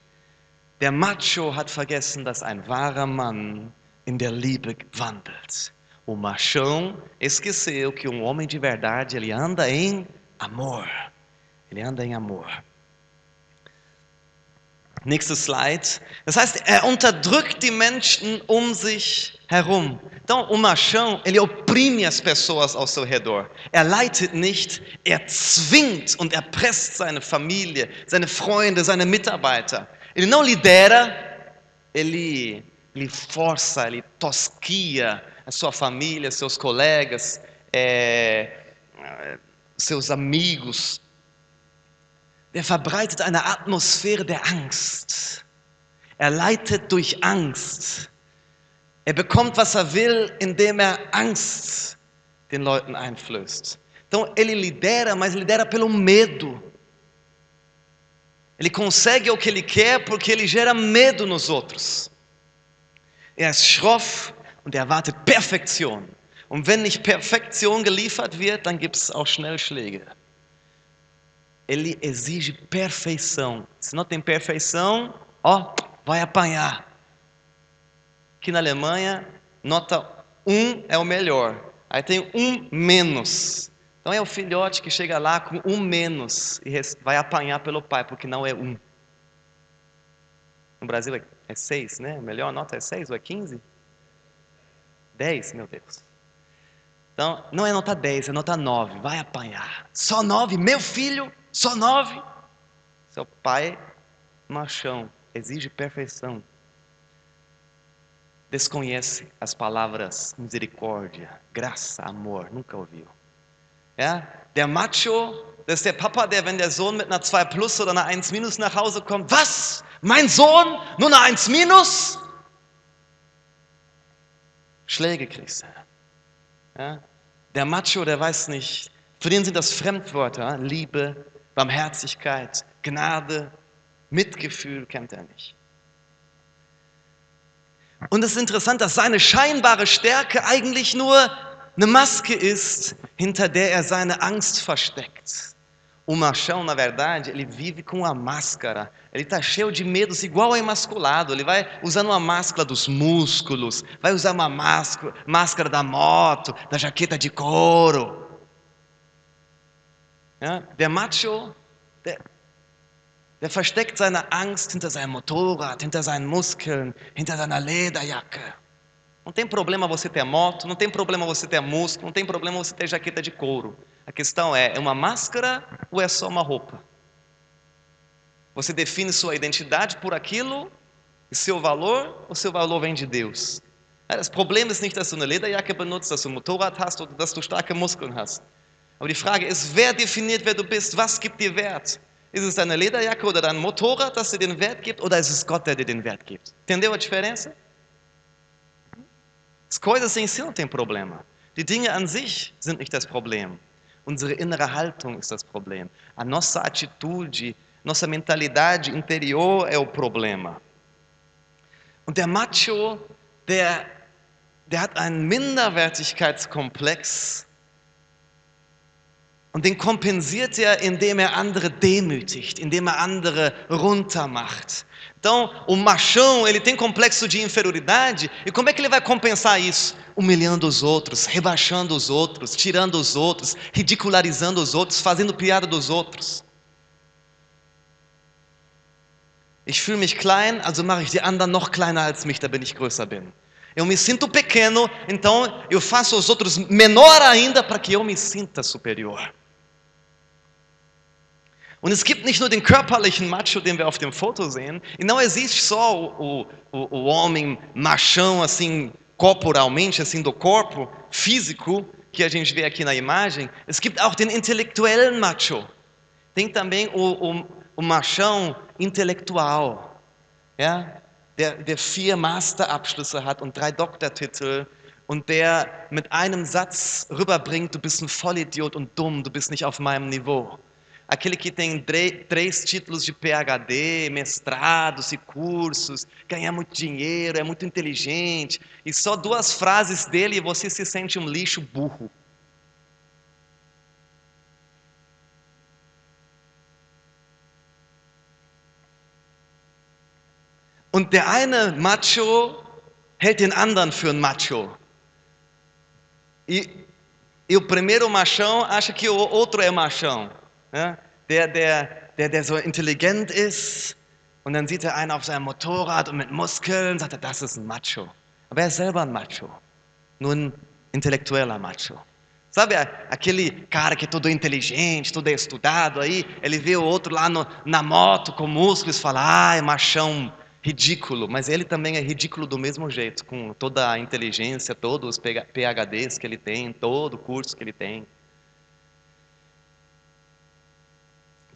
Der Macho hat vergessen, dass ein wahrer Mann in der Liebe wandelt. O machão esqueceu que um homem de verdade, ele anda em amor. Ele anda em amor. Nächstes Slide. Das heißt, er unterdrückt die Menschen um sich herum. Então, o machão, ele oprime as pessoas ao seu redor. Er leitet nicht, er zwingt und erpresst seine Familie, seine Freunde, seine Mitarbeiter. Ele não lidera, ele, ele força, ele tosquia a sua família, seus colegas, é, seus amigos, er verbreitet eine Atmosphäre der Angst. Er leitet durch Angst. Er bekommt, was er will, indem er Angst den Leuten einflößt. Então ele lidera, mas lidera pelo medo. Ele consegue o que ele quer porque ele gera medo nos outros. Er ist schroff und er erwartet Perfektion. Und wenn nicht Perfektion geliefert wird, dann gibt es auch schnell Schläge. Ele exige perfeição. Se não tem perfeição, ó, vai apanhar. Aqui na Alemanha, nota 1 é o melhor. Aí tem um menos. Então é o filhote que chega lá com um menos e vai apanhar pelo pai, porque não é um. No Brasil é 6, né? A melhor nota é 6 ou é 15? 10, meu Deus. Então, não é nota 10, é nota 9. Vai apanhar. Só 9, meu filho, só 9. Seu pai, machão, exige perfeição. Desconhece as palavras misericórdia, graça, amor. Nunca ouviu. Ja? Der Macho, das ist der Papa, der, wenn der Sohn mit einer 2 plus oder einer 1 minus nach Hause kommt, was? Mein Sohn? Nur eine 1 minus? Schläge kriegst du. Ja? Der Macho, der weiß nicht, für den sind das Fremdwörter, Liebe, Barmherzigkeit, Gnade, Mitgefühl kennt er nicht. Und es ist interessant, dass seine scheinbare Stärke eigentlich nur eine Maske ist, hinter der er seine Angst versteckt. O machão, na verdade, ele vive com uma máscara. Ele está cheio de medos, igual ao emasculado. Ele vai usando uma máscara dos músculos, vai usar uma máscara, máscara da moto, da jaqueta de couro. Ja, der Macho, der, der versteckt seine Angst hinter seinem Motorrad, hinter seinen Muskeln, hinter seiner Lederjacke. Não tem problema você ter moto, não tem problema você ter músculo, não tem problema você ter jaqueta de couro. A questão é, é uma máscara ou é só uma roupa? Você define sua identidade por aquilo e seu valor ou seu valor vem de Deus? Das Problem ist nicht, dass du eine Lederjacke benutzt, dass du ein Motorrad hast oder dass du starke Muskeln hast. Aber die Frage ist, wer definiert, wer du bist? Was gibt dir Wert? Ist es deine Lederjacke oder dein Motorrad, das dir den Wert gibt? Oder ist es Gott, der dir den Wert gibt? Entendeu a diferença? As coisas em si não tem problema. Die Dinge an sich sind nicht das Problem. Unsere innere Haltung ist das Problem. A nossa atitude, nossa mentalidade interior é o problema. Und der Macho, der, der hat einen Minderwertigkeitskomplex, Und den kompensiert er, indem er andere demütigt, indem er andere runtermacht. Então, o machão, ele tem complexo de inferioridade, e como é que ele vai compensar isso? Humilhando os outros, rebaixando os outros, tirando os outros, ridicularizando os outros, fazendo piada dos outros. Ich fühle mich klein, also mache ich die anderen noch kleiner als mich, damit ich größer bin. Eu me sinto pequeno, então eu faço os outros menor ainda para que eu me sinta superior. Und es gibt nicht nur den körperlichen Macho, den wir auf dem Foto sehen, e não existe só o, o, o homem machão, assim, corporalmente, assim, do corpo, físico, que a gente vê aqui na imagem. Es gibt auch den intellektuellen Macho. Tem também o, o, o machão intelectual, ja? der, der vier Masterabschlüsse hat und drei Doktortitel und der mit einem Satz rüberbringt, du bist ein Vollidiot und dumm, du bist nicht auf meinem Niveau. Aquele que tem três títulos de PhD, mestrados e cursos, ganha muito dinheiro, é muito inteligente, e só duas frases dele e você se sente um lixo burro. Und der eine Macho hält den anderen für einen Macho. E, e o primeiro machão acha que o outro é machão. Ja? Der, der, der, der so intelligent ist und dann sieht er einen auf seinem Motorrad und mit Muskeln, sagt er, das ist ein Macho. Aber er ist selber ein Macho. Nur ein intellektueller Macho. Sabe aquele cara que é todo inteligente, todo estudado aí, ele vê o outro lá no- na moto com músculos e fala, ah, é machão ridículo. Mas ele também é ridículo do mesmo jeito, com toda a inteligência, todos os PH PHDs que ele tem, todo o curso que ele tem.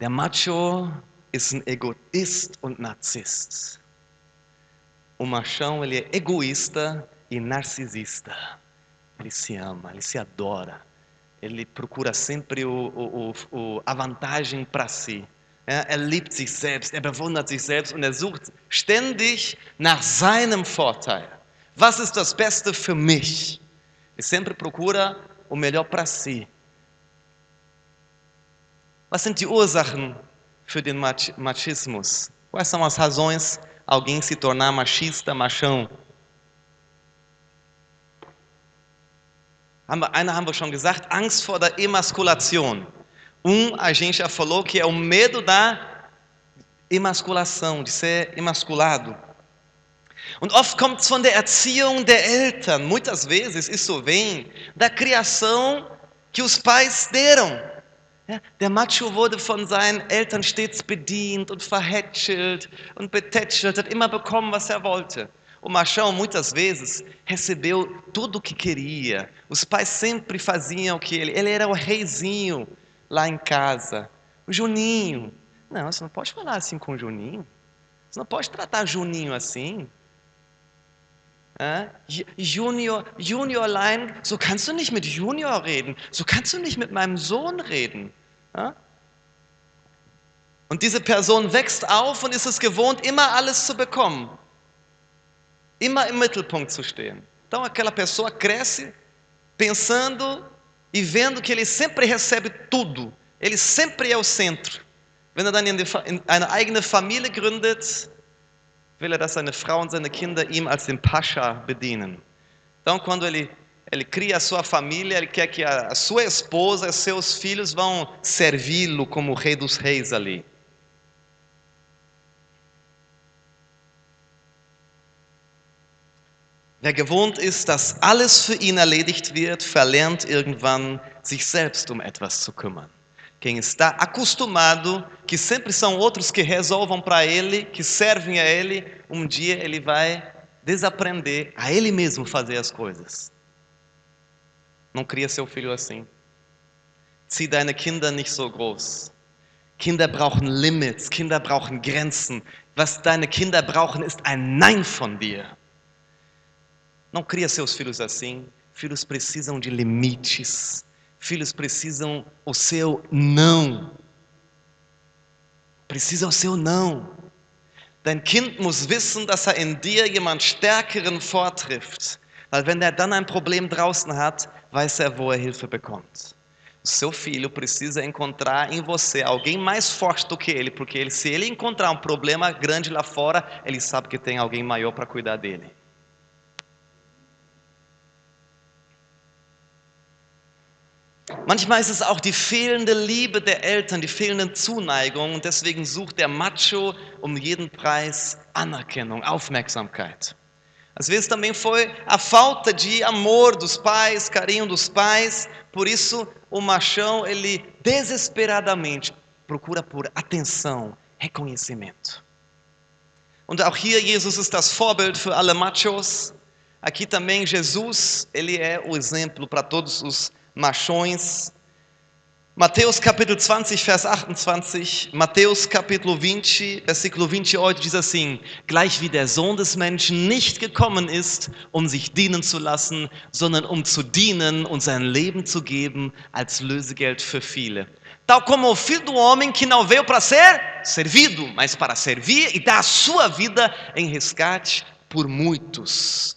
Der Macho ist ein Egoist und Narzisst. O machão, ele é egoísta e narcisista. Ele se ama, ele se adora. Ele procura sempre o, o, o, a vantagem para si. Er liebt sich selbst, er bewundert sich selbst und er sucht ständig nach seinem Vorteil. Was ist das Beste für mich? Ele sempre procura o melhor para si. Was sind die Ursachen für den Mach Machismus? Quais são as razões alguém se tornar machista, machão? Eine haben wir schon gesagt, Angst vor der Emaskulation. Um, a gente já falou que é o medo da emasculação, de ser emasculado. Und oft kommt es von der Erziehung der Eltern. Muitas vezes isso vem da criação que os pais deram. Ja, der Macho wurde von seinen Eltern stets bedient und verhätschelt und betätschelt, hat immer bekommen, was er wollte. O machão, muitas vezes, recebeu tudo o que queria. Os pais sempre faziam o que ele. Ele era o reizinho lá em casa. O Juninho. Não, você não pode falar assim com o Juninho. Você não pode tratar Juninho assim. Äh? Ju- Junior, Juniorlein, so kannst du nicht mit Junior reden. So kannst du nicht mit meinem Sohn reden. Ja? Und diese Person wächst auf und ist es gewohnt, immer alles zu bekommen. Immer im Mittelpunkt zu stehen. Então aquela pessoa cresce pensando e vendo que ele sempre recebe tudo. Ele sempre é o centro. Wenn er dann eine eigene Familie gründet, will er, dass seine Frau und seine Kinder ihm als den Pascha bedienen. Então, quando ele, ele cria a sua família, ele quer que a, sua esposa e seus filhos vão servi-lo como rei dos reis ali. Wer gewohnt ist, dass alles für ihn erledigt wird, verlernt irgendwann, sich selbst um etwas zu kümmern. Quem está acostumado que sempre são outros que resolvam para ele, que servem a ele, um dia ele vai desaprender a ele mesmo fazer as coisas. Não cria seu filho assim. Zieh deine Kinder nicht so groß. Kinder brauchen Limits, Kinder brauchen Grenzen. Was deine Kinder brauchen, ist ein Nein von dir. Não cria seus filhos assim. Filhos precisam de limites. Filhos precisam o seu não. Precisa o seu não. Dein Kind muss wissen, dass er in dir jemand Stärkeren vortrifft. Weil wenn er dann ein Problem draußen hat, weiß er, wo er Hilfe bekommt. seu filho precisa encontrar em você alguém mais forte do que ele, porque ele, se ele encontrar um problema grande lá fora, ele sabe que tem alguém maior para cuidar dele. Manchmal ist es auch die fehlende Liebe der Eltern, die fehlende Zuneigung und deswegen sucht der Macho um jeden Preis Anerkennung, Aufmerksamkeit. Às vezes também foi a falta de amor dos pais, carinho dos pais, por isso o machão ele desesperadamente procura por atenção, reconhecimento. Und auch hier Jesus ist das Vorbild für alle Machos. Aqui também Jesus, ele é o exemplo para todos os machões. Mateus capítulo 20, Vers 28. Matthäus Kapitel 20, versículo 28 diz assim: Gleich wie der Sohn des Menschen nicht gekommen ist, um sich dienen zu lassen, sondern um zu dienen und sein Leben zu geben als Lösegeld für viele. Tal como o filho do homem que não veio para ser servido, mas para servir e dar a sua vida em resgate por muitos.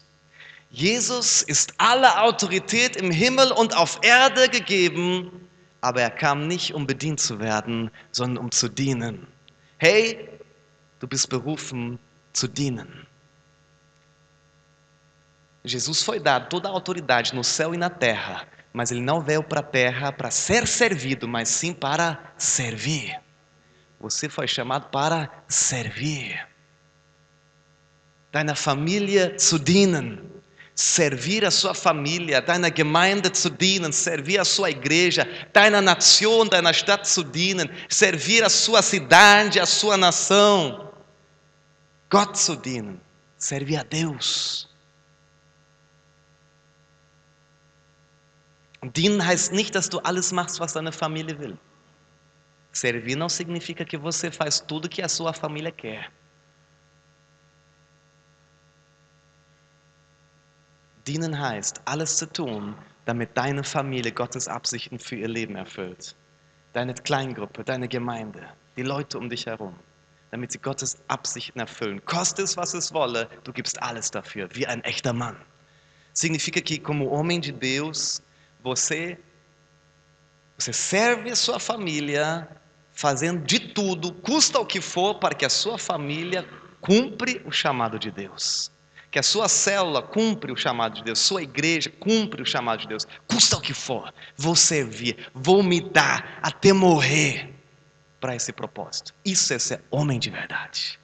Jesus ist alle Autorität im Himmel und auf Erde gegeben aber er kam nicht, um bedient zu werden, sondern um zu dienen. Hey, du bist berufen zu dienen. Jesus foi dado toda a autoridade no céu e na terra, mas ele não veio para a terra para ser servido, mas sim para servir. Você foi chamado para servir. Deiner Familie zu dienen servir a sua família, deiner Gemeinde zu dienen, servir a sua igreja, deiner Nation, deiner Stadt zu dienen, servir a sua cidade, a sua nação. Gott zu dienen, servir a Deus. Dienen heißt nicht, dass du alles machst, was deine Familie will. Servir não significa que você faz tudo que a sua família quer. Dienen heißt, alles zu tun, damit deine Familie Gottes Absichten für ihr Leben erfüllt. Deine Kleingruppe, deine Gemeinde, die Leute um dich herum, damit sie Gottes Absichten erfüllen. Koste es, was es wolle, du gibst alles dafür, wie ein echter Mann. Significa que, como homem de Deus, você, você serve sua família fazendo de tudo, custa o que for, para que a sua família cumpre o chamado de Deus que a sua célula cumpre o chamado de Deus, sua igreja cumpre o chamado de Deus, custa o que for, vou servir, vou me dar até morrer para esse propósito. Isso é ser homem de verdade.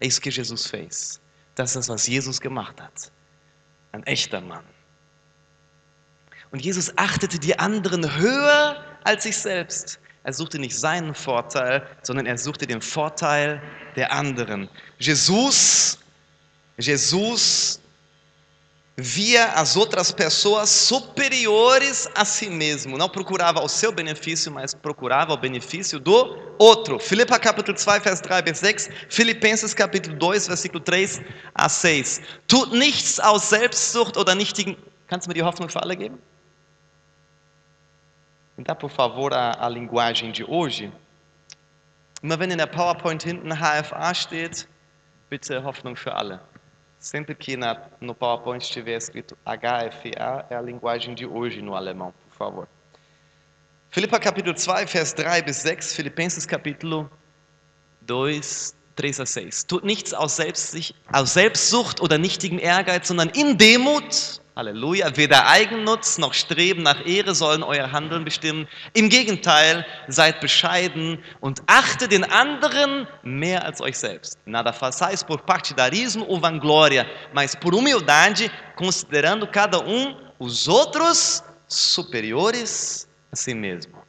É isso que Jesus fez. Das ist, was Jesus gemacht hat. Ein echter Mann. Und Jesus achtete die anderen höher als sich selbst. Er suchte nicht seinen Vorteil, sondern er suchte den Vorteil der anderen. Jesus Jesus via as outras pessoas superiores a si mesmo. Não procurava o seu benefício, mas procurava o benefício do outro. Filipa capítulo 2, Vers 3 bis 6. Filipenses capítulo 2, versículo 3 a 6. Tut nichts aus Selbstsucht oder nichtigen... Kannst du mir die Hoffnung für alle geben? Dá, por favor, a, a linguagem de hoje. Immer wenn in der PowerPoint hinten HFA steht, bitte Hoffnung für alle. Sempre que na, no PowerPoint estiver escrito HFA, é a linguagem de hoje no alemão, por favor. Filipa capítulo 2, Vers 3 bis 6, Filipenses capítulo 2, 3 a 6. Tut nichts aus, aus Selbstsucht oder nichtigem Ehrgeiz, sondern in Demut Halleluja. Weder Eigennutz noch Streben nach Ehre sollen euer Handeln bestimmen. Im Gegenteil, seid bescheiden und achtet den anderen mehr als euch selbst. Nada façais por partidarismo ou vanglória, mas por humildade, considerando cada um os outros superiores a si mesmo.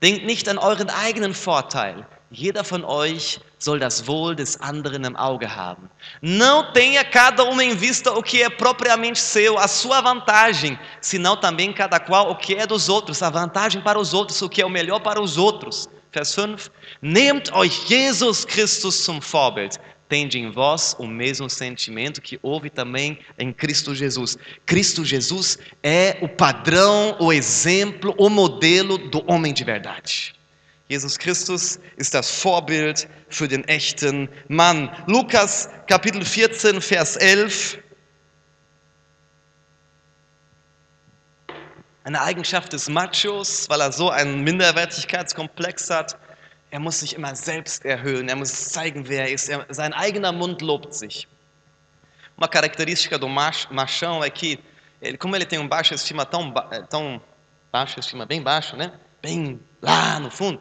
Denkt nicht an euren eigenen Vorteil. Jeder von euch soll das Wohl des anderen im Auge haben. Não tenha cada um em vista o que é propriamente seu, a sua vantagem, senão também cada qual o que é dos outros, a vantagem para os outros, o que é o melhor para os outros. Vers 5. Nehmt euch Jesus Christus zum Vorbild. Tende em vós o mesmo sentimento que houve também em Cristo Jesus. Cristo Jesus é o padrão, o exemplo, o modelo do homem de verdade. Jesus Christus ist das Vorbild für den echten Mann. Lukas Kapitel 14, Vers 11. Eine Eigenschaft des Machos, weil er so einen Minderwertigkeitskomplex hat. Er muss sich immer selbst erhöhen, er muss zeigen, wer er ist. Er, sein eigener Mund lobt sich. Uma característica do mach- machão é que, ele, como ele tem um baixo estima tão, eh, tão baixo estima, bem baixo, né? Bem lá no fundo,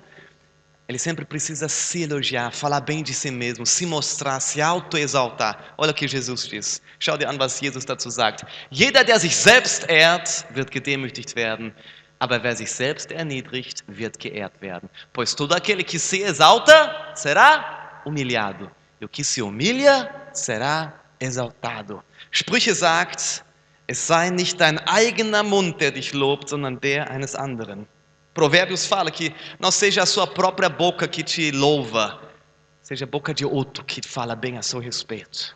ele sempre precisa se elogiar, falar bem de si mesmo, se mostrar, se autoexaltar. Olha o que Jesus diz. Schau dir an, was Jesus dazu sagt. Jeder, der sich selbst ehrt, wird gedemütigt werden. Aber wer sich selbst erniedrigt, wird geehrt werden. Pois todo aquele que se exalta será humilhado. E o que se humilha será exaltado. Sprüche sagt, es sei nicht dein eigener Mund, der dich lobt, sondern der eines anderen. Provérbios fala que não seja a sua própria boca que te louva, seja a boca de outro que fala bem a seu respeito.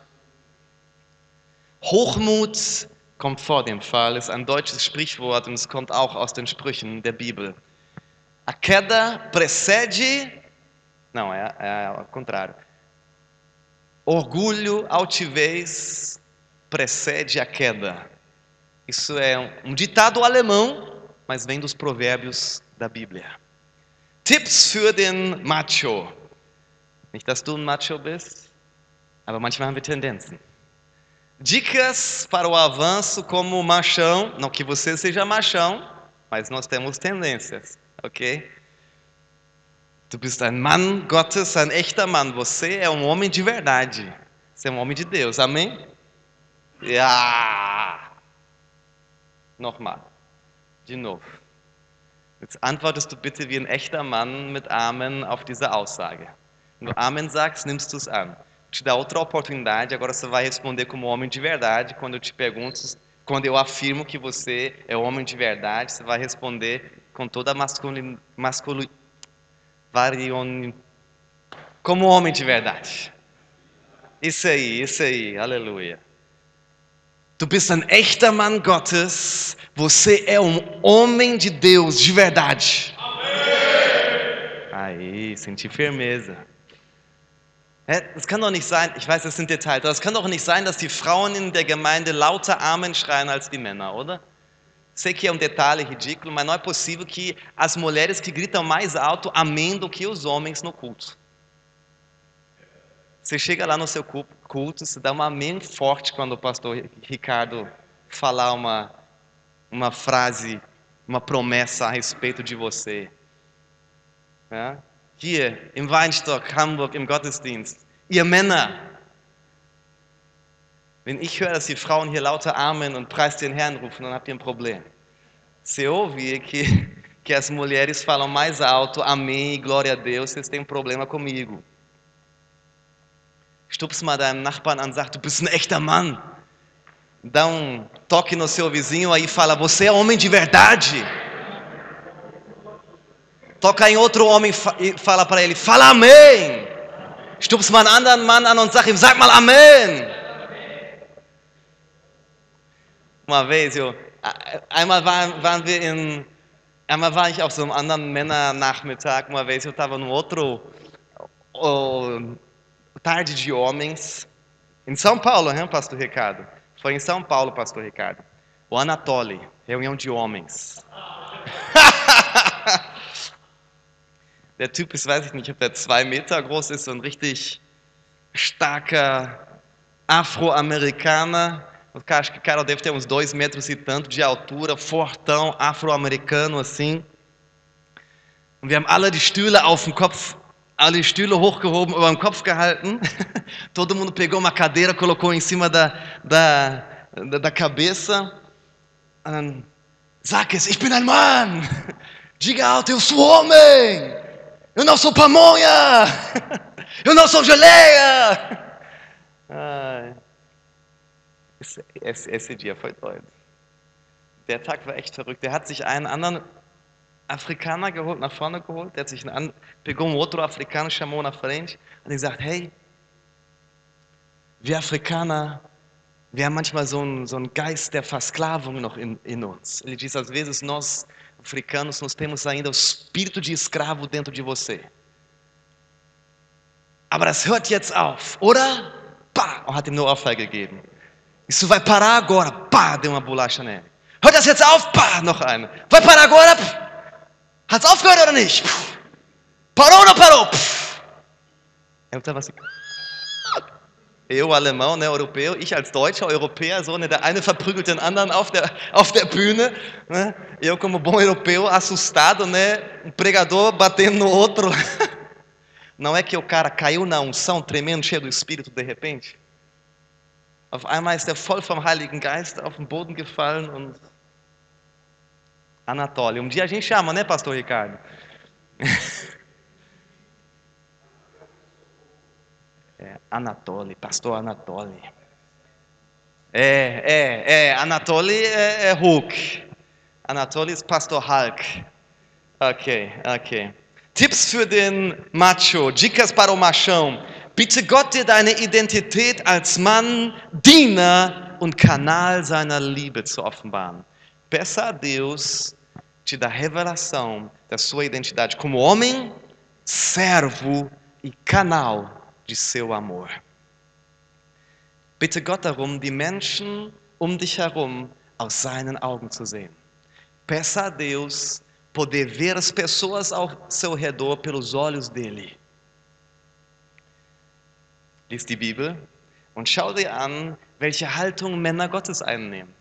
Hochmut kommt vor dem Fall, ist ein deutsches Sprichwort und es kommt auch aus den Sprüchen der Bibel. A queda precede. Não, é, é ao contrário. Orgulho, altivez precede a queda. Isso é um, um ditado alemão, mas vem dos provérbios da Bíblia. Tipps für den Macho. Nicht, dass du ein Macho bist, aber manchmal haben wir Tendenzen. Dicas para o avanço como machão. Não que você seja machão, mas nós temos tendências, ok? Du bist ein Mann Gottes, ein echter Mann. Você é um homem de verdade. Você é um homem de Deus, amém? Ja! Nochmal. De novo. Jetzt antwortest du bitte wie ein echter Mann mit Amen auf diese Aussage. Du Amen sagst, nimmst du es an. Te dá outra oportunidade, agora você vai responder como homem de verdade. Quando eu te pergunto, quando eu afirmo que você é homem de verdade, você vai responder com toda a masculin, masculi, varion, como homem de verdade. Isso aí, isso aí, aleluia. Du bist ein echter Mann Gottes. Você é um homem de Deus de verdade. Aí, senti firmeza. Es kann doch nicht sein, ich weiß, das sind Details, aber es kann doch nicht sein, dass die Frauen in der Gemeinde lauter Amen schreien als die Männer, oder? Sei que é um detalhe ridículo, mas não é possível que as mulheres que gritam mais alto amém do que os homens no culto. Você chega lá no seu cu- culto, você dá um amém forte quando o pastor Ricardo falar uma, uma frase, uma promessa a respeito de você. Ja? Hier im Weinstock, Hamburg, im Gottesdienst. Ihr Männer, wenn ich höre, dass die Frauen hier lauter Amen und Preis den Herrn rufen, dann habt ihr ein Problem. Se ouvir que, que as mulheres falam mais alto, amém e glória a Deus, vocês têm um problema comigo. Stups mal deinen Nachbarn an, sag, du bist ein echter Mann. Dá um toque no seu vizinho aí e fala, você é homem de verdade. Toca em outro homem e fala para ele, fala amém. Stups mal einen anderen Mann an und sag ihm, sag mal amém. Uma vez, eu, einmal waren, waren wir in, einmal war ich auf so einem anderen Männernachmittag, uma vez eu estava num outro oh, tarde de homens, em São Paulo, hein, pastor Ricardo? Foi em São Paulo, pastor Ricardo. O Anatoly, reunião de homens. der Typ ist, weiß ich nicht, ob der zwei Meter groß ist, so ein richtig starker cara, acho que o cara deve ter uns dois metros e tanto de altura, fortão, afro-americano assim. Und wir haben alle die Stühle auf dem Kopf, alle Stühle hochgehoben, über den Kopf gehalten. Todo mundo pegou uma cadeira, colocou em cima da, da, da, da cabeça. Und dann, sag es, ich bin ein Mann. Diga alto, eu sou homem. Eu não sou pamonha. Eu não sou geleia. Ai. Esse, esse, esse dia foi doido. Der Tag war echt verrückt. Der hat sich einen anderen Afrikaner geholt, nach vorne geholt. Der hat sich einen pegou um outro africano, chamou na frente und gesagt, hey, wir Afrikaner, wir haben manchmal so einen, so einen Geist der Versklavung noch in, in uns. Ele disse, às vezes nós, africanos, nós temos ainda o espírito de escravo dentro de você. Aber das hört jetzt auf, oder? Pá! Und hat ihm nur Ohrfeige gegeben. Isso vai parar agora. Pá! Deu uma bolacha nele. Hört das jetzt auf? Pá, noch eine. Vai parar agora? Pff. Hat's aufgehört oder nicht? Parou ou não parou? Pff. Eu tava assim. Eu, alemão, né, europeu, ich als Deutscher, Europäer, so, ne, der eine verprügelt den anderen auf der, auf der Bühne, eu como bom europeu, assustado, né, um pregador batendo no outro. Não é que o cara caiu na unção, tremendo, cheio do Espírito, de repente? Auf einmal ist er voll vom Heiligen Geist auf den Boden gefallen und Anatole. Um dia a gente chama, né, pastor Ricardo? É, Anatoly, pastor Anatoly. É, é, é, Anatoly é, é Hulk. Anatoly ist Pastor Hulk. Okay, okay. Tipps für den Macho, Dicas para o machão. Bitte Gott dir deine Identität als Mann, Diener und Kanal seiner Liebe zu offenbaren. Peça a Deus te dar revelação da sua identidade como homem, servo e canal de seu amor. Bitte Gott darum, die Menschen um dich herum aus seinen Augen zu sehen. Peça a Deus poder ver as pessoas ao seu redor pelos olhos dele. Lies die Bibel und schau dir an, welche Haltung Männer Gottes einnehmen.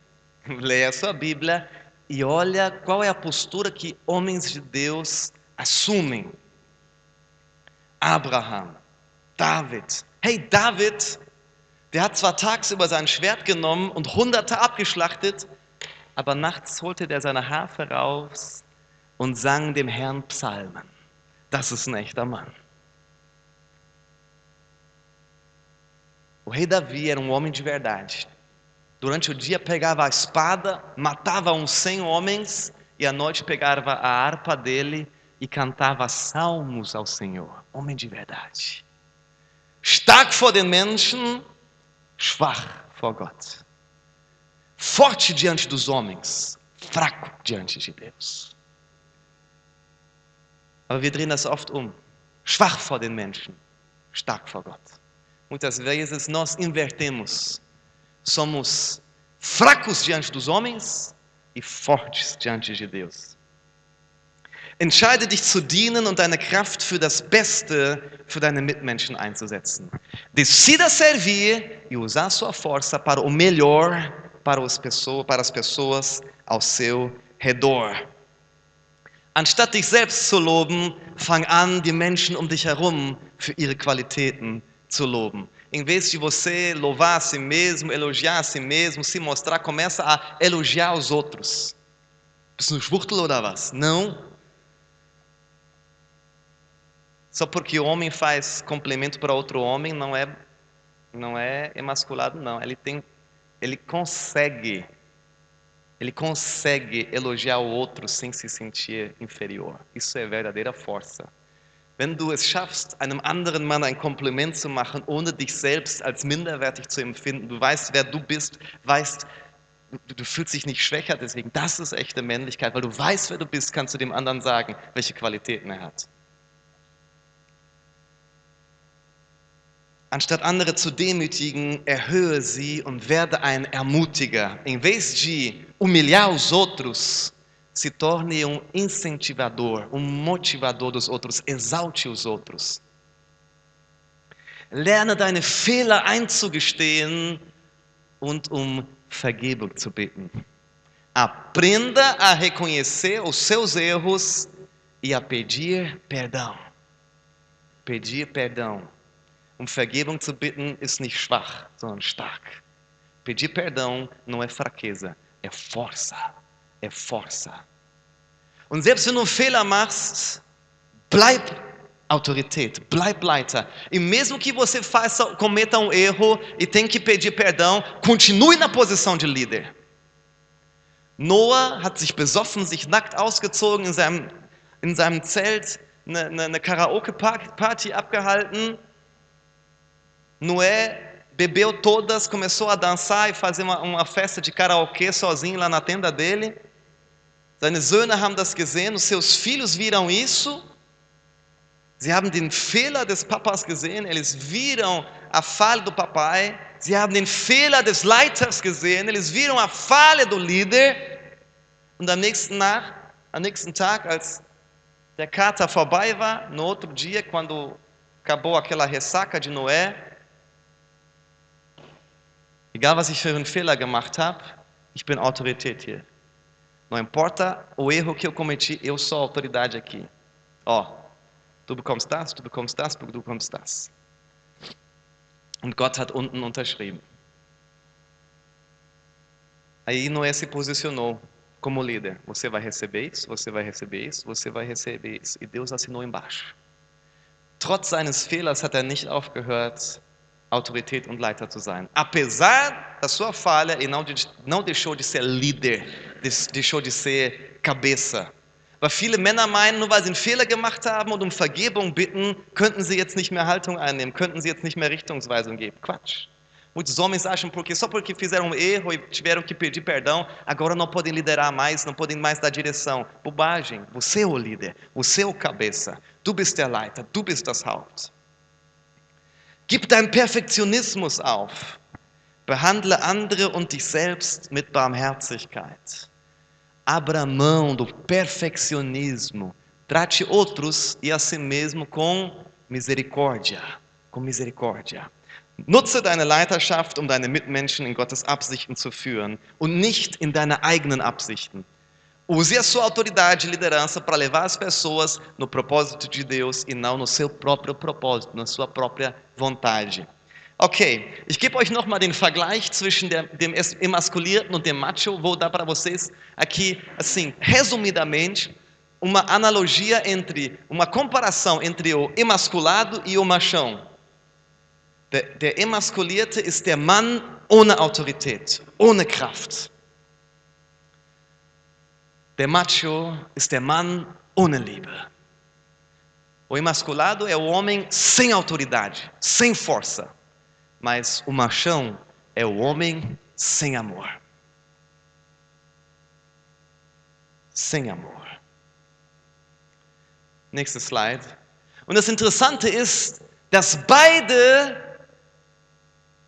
Leia sua Bíblia e olha qual é a postura que homens de Deus assumem. Abraham, David. Hey, David, der hat zwar tagsüber sein Schwert genommen und Hunderte abgeschlachtet, aber nachts holte der seine Harfe raus und sang dem Herrn Psalmen. Das ist ein echter Mann. O rei Davi era um homem de verdade. Durante o dia pegava a espada, matava uns cem homens e à noite pegava a harpa dele e cantava salmos ao Senhor. Homem de verdade. Stark vor den Menschen, schwach vor Gott. Forte diante dos homens, fraco diante de Deus. Aber wir drehen das oft um. Schwach vor den Menschen, stark vor Gott. Muitas vezes nós invertemos. Somos fracos diante dos homens e fortes diante de Deus. Entscheide dich zu dienen und deine Kraft für das Beste für deine Mitmenschen einzusetzen. Decida servir e usar sua força para o melhor para as pessoas, para as pessoas ao seu redor. Anstatt dich selbst zu loben, fang an, die Menschen um dich herum für ihre Qualitäten zu loben. Em vez de você louvar a si mesmo, elogiar a si mesmo, se mostrar, começa a elogiar os outros. Não. Só porque o homem faz complemento para outro homem não é não é emasculado não. Ele tem ele consegue ele consegue elogiar o outro sem se sentir inferior. Isso é verdadeira força. Wenn du es schaffst, einem anderen Mann ein Kompliment zu machen, ohne dich selbst als minderwertig zu empfinden, du weißt, wer du bist, weißt, du, du fühlst dich nicht schwächer deswegen. Das ist echte Männlichkeit, weil du weißt, wer du bist, kannst du dem anderen sagen, welche Qualitäten er hat. Anstatt andere zu demütigen, erhöhe sie und werde ein Ermutiger. Em vez de humilhar os outros, se torne um incentivador, um motivador dos outros, exalte os outros. Lerne deine Fehler einzugestehen und um Vergebung zu bitten. Aprenda a reconhecer os seus erros e a pedir perdão. Pedir perdão. Um Vergebung zu bitten ist nicht schwach, sondern stark. Pedir perdão não é fraqueza, é força. É força. Und selbst wenn du einen Fehler machst, bleib Autorität, bleib Leiter. E mesmo que você faça, cometa um erro e tenha que pedir perdão, continue na posição de líder. Noah hat sich besoffen, sich nackt ausgezogen, in seinem, in seinem Zelt eine, eine, eine Karaoke-Party abgehalten. Noé bebeu todas, começou a dançar e fazer uma, uma festa de karaokê sozinho lá na tenda dele. Seine Söhne haben das gesehen, seus filhos viram isso. Sie haben den Fehler des Papas gesehen, eles viram a falha do papai. Sie haben den Fehler des Leiters gesehen, eles viram a falha do líder. Und am nächsten, nach, am nächsten Tag, als der Kater vorbei war, no outro dia, quando acabou aquela ressaca de Noé, egal was ich für einen Fehler gemacht habe, ich bin Autorität hier. Não importa o erro que eu cometi, eu sou a autoridade aqui. Ó, du bekommst das, du bekommst das, du bekommst das. Und Gott hat unten unterschrieben. Aí Noé se posicionou como líder. Você vai receber isso, você vai receber isso, você vai receber isso. E Deus assinou embaixo. Trotz seines Fehlers hat er nicht aufgehört, Autorität und Leiter zu sein. Apesar da sua falha, ele não, não deixou de ser líder, deixou de ser cabeça. Weil viele Männer meinen, nur weil sie einen Fehler gemacht haben und um Vergebung bitten, könnten sie jetzt nicht mehr Haltung einnehmen, könnten sie jetzt nicht mehr Richtungsweisung geben. Quatsch. Muitos homens acham porque só porque fizeram um erro e tiveram que pedir perdão, agora não podem liderar mais, não podem mais dar direção. Bobagem. Você é o líder, você é o cabeça. Du bist der Leiter, du bist das Haupt. Gib deinen Perfektionismus auf. Behandle andere und dich selbst mit Barmherzigkeit. Abra mão do perfeccionismo. Trate outros e a si mesmo com misericórdia. Com misericórdia. Nutze deine Leiterschaft, um deine Mitmenschen in Gottes Absichten zu führen und nicht in deine eigenen Absichten. Use a sua autoridade e liderança para levar as pessoas no propósito de Deus e não no seu próprio propósito, na sua própria vontade. Ok, ich gebe euch nochmal den Vergleich zwischen der, dem emaskulierten und dem macho. Vou dar para vocês aqui, assim, resumidamente, uma analogia entre, uma comparação entre o emasculado e o machão. Der, der Emaskulierte ist der Mann ohne Autorität, ohne Kraft. Der Macho ist der Mann ohne Liebe. O emasculado é o homem sem autoridade, sem força. Mas o machão é o homem sem amor. Sem amor. Nächste Slide. Und das Interessante ist, dass beide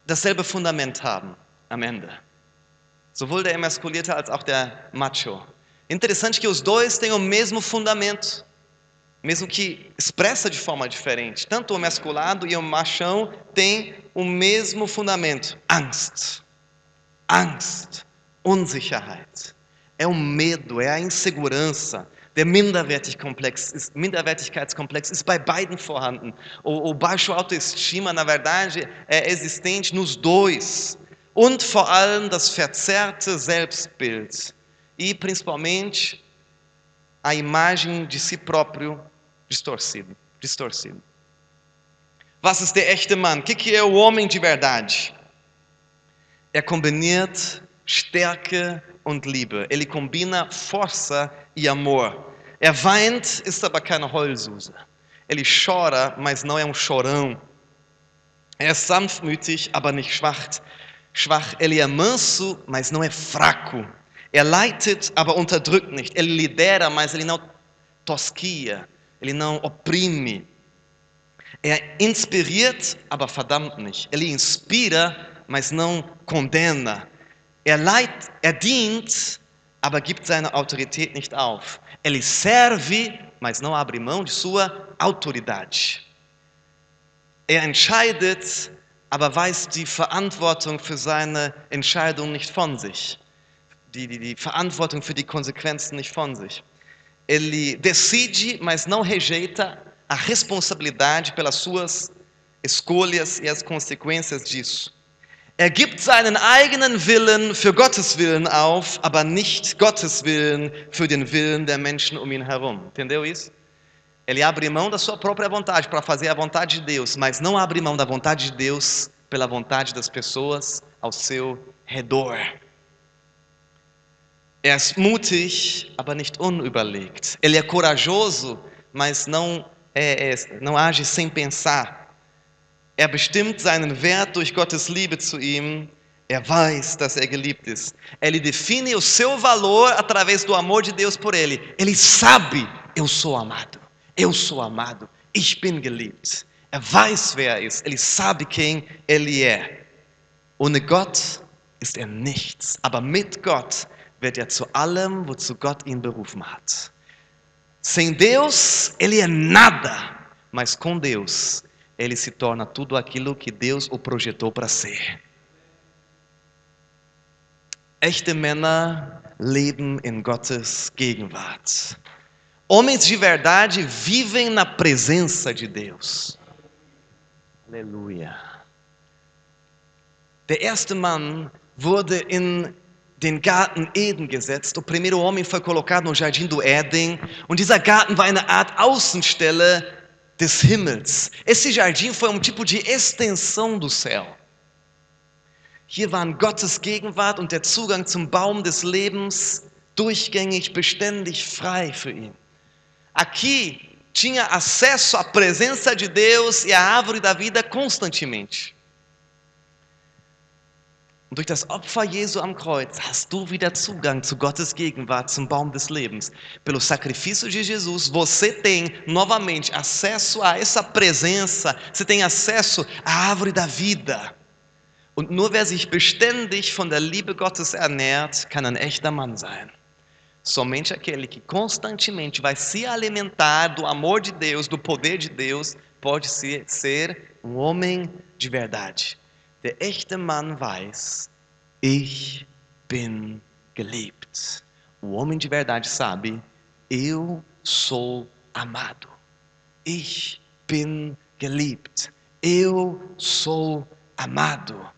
dasselbe Fundament haben am Ende. Sowohl der Emaskulierte als auch der Macho. Interessante que os dois têm o mesmo fundamento, mesmo que expressa de forma diferente. Tanto o emasculado e o machão têm o mesmo fundamento: Angst. Angst, Unsicherheit. É o medo, é a insegurança. Der Minderwertigkomplex ist, Minderwertigkeitskomplex ist bei beiden vorhanden. O, o baixo autoestima, na verdade, é existente nos dois. Und vor allem das verzerrte Selbstbild. E principalmente a imagem de si próprio distorcido. distorcido. Was ist der echte Mann? O que, que é o homem de verdade? Er kombiniert Stärke und Liebe. Ele combina força e amor. Er weint, ist aber keine Heulsuse. Ele chora, mas não é um chorão. Er ist sanftmütig, aber nicht schwach. Schwach. Ele é manso, mas não é fraco. Er leitet, aber unterdrückt nicht. Ele lidera, mas ele não tosquia. Ele não oprime. Er inspiriert, aber verdammt nicht. Ele inspira, mas não condena. Er, leit, er dient, aber gibt seine Autorität nicht auf. Ele serve, mas não abre mão de sua autoridade. Er entscheidet, aber weist die Verantwortung für seine Entscheidung nicht von sich. Die, die, die Verantwortung für die Konsequenzen nicht von sich. Ele decide, mas não rejeita a responsabilidade pelas suas escolhas e as consequências disso. Er gibt seinen eigenen Willen für Gottes Willen auf, aber nicht Gottes Willen für den Willen der Menschen um ihn herum. Entendeu isso? Ele abre mão da sua própria vontade para fazer a vontade de Deus, mas não abre mão da vontade de Deus pela vontade das pessoas ao seu redor. Er ist mutig, aber nicht unüberlegt. Ele é corajoso, mas não, é, é, não age sem pensar. Er bestimmt seinen Wert durch Gottes Liebe zu ihm. Er weiß, dass er geliebt ist. Ele define o seu valor através do amor de Deus por ele. Ele sabe, eu sou amado. Eu sou amado. Ich bin geliebt. Er weiß, wer er ist. Ele sabe quem ele é. Ohne Gott ist er nichts. Aber mit Gott wird er zu allem, wozu Gott ihn berufen hat. Sem Deus, ele é nada, mas com Deus, ele se torna tudo aquilo que Deus o projetou para ser. Echte Männer leben in Gottes Gegenwart. Homens de verdade vivem na presença de Deus. Aleluia. Der erste Mann wurde in den Garten Eden gesetzt. O primeiro homem foi colocado no jardim do Éden. Und dieser Garten war eine Art Außenstelle des Himmels. Esse jardim foi um tipo de extensão do céu. Hier waren Gottes Gegenwart und der Zugang zum Baum des Lebens durchgängig, beständig frei für ihn. Aqui tinha acesso à presença de Deus e à árvore da vida constantemente. Und durch das Opfer Jesu am Kreuz hast du wieder Zugang zu Gottes Gegenwart, zum Baum des Lebens. Pelo sacrifício de Jesus, você tem novamente acesso a essa presença, você tem acesso à árvore da vida. Und nur wer sich beständig von der Liebe Gottes ernährt, kann ein echter Mann sein. Somente aquele que constantemente vai se alimentar do amor de Deus, do poder de Deus, pode ser, um homem de verdade. Der echte Mann weiß, ich bin geliebt. O homem de verdade sabe, eu sou amado. Ich bin geliebt. Eu sou amado.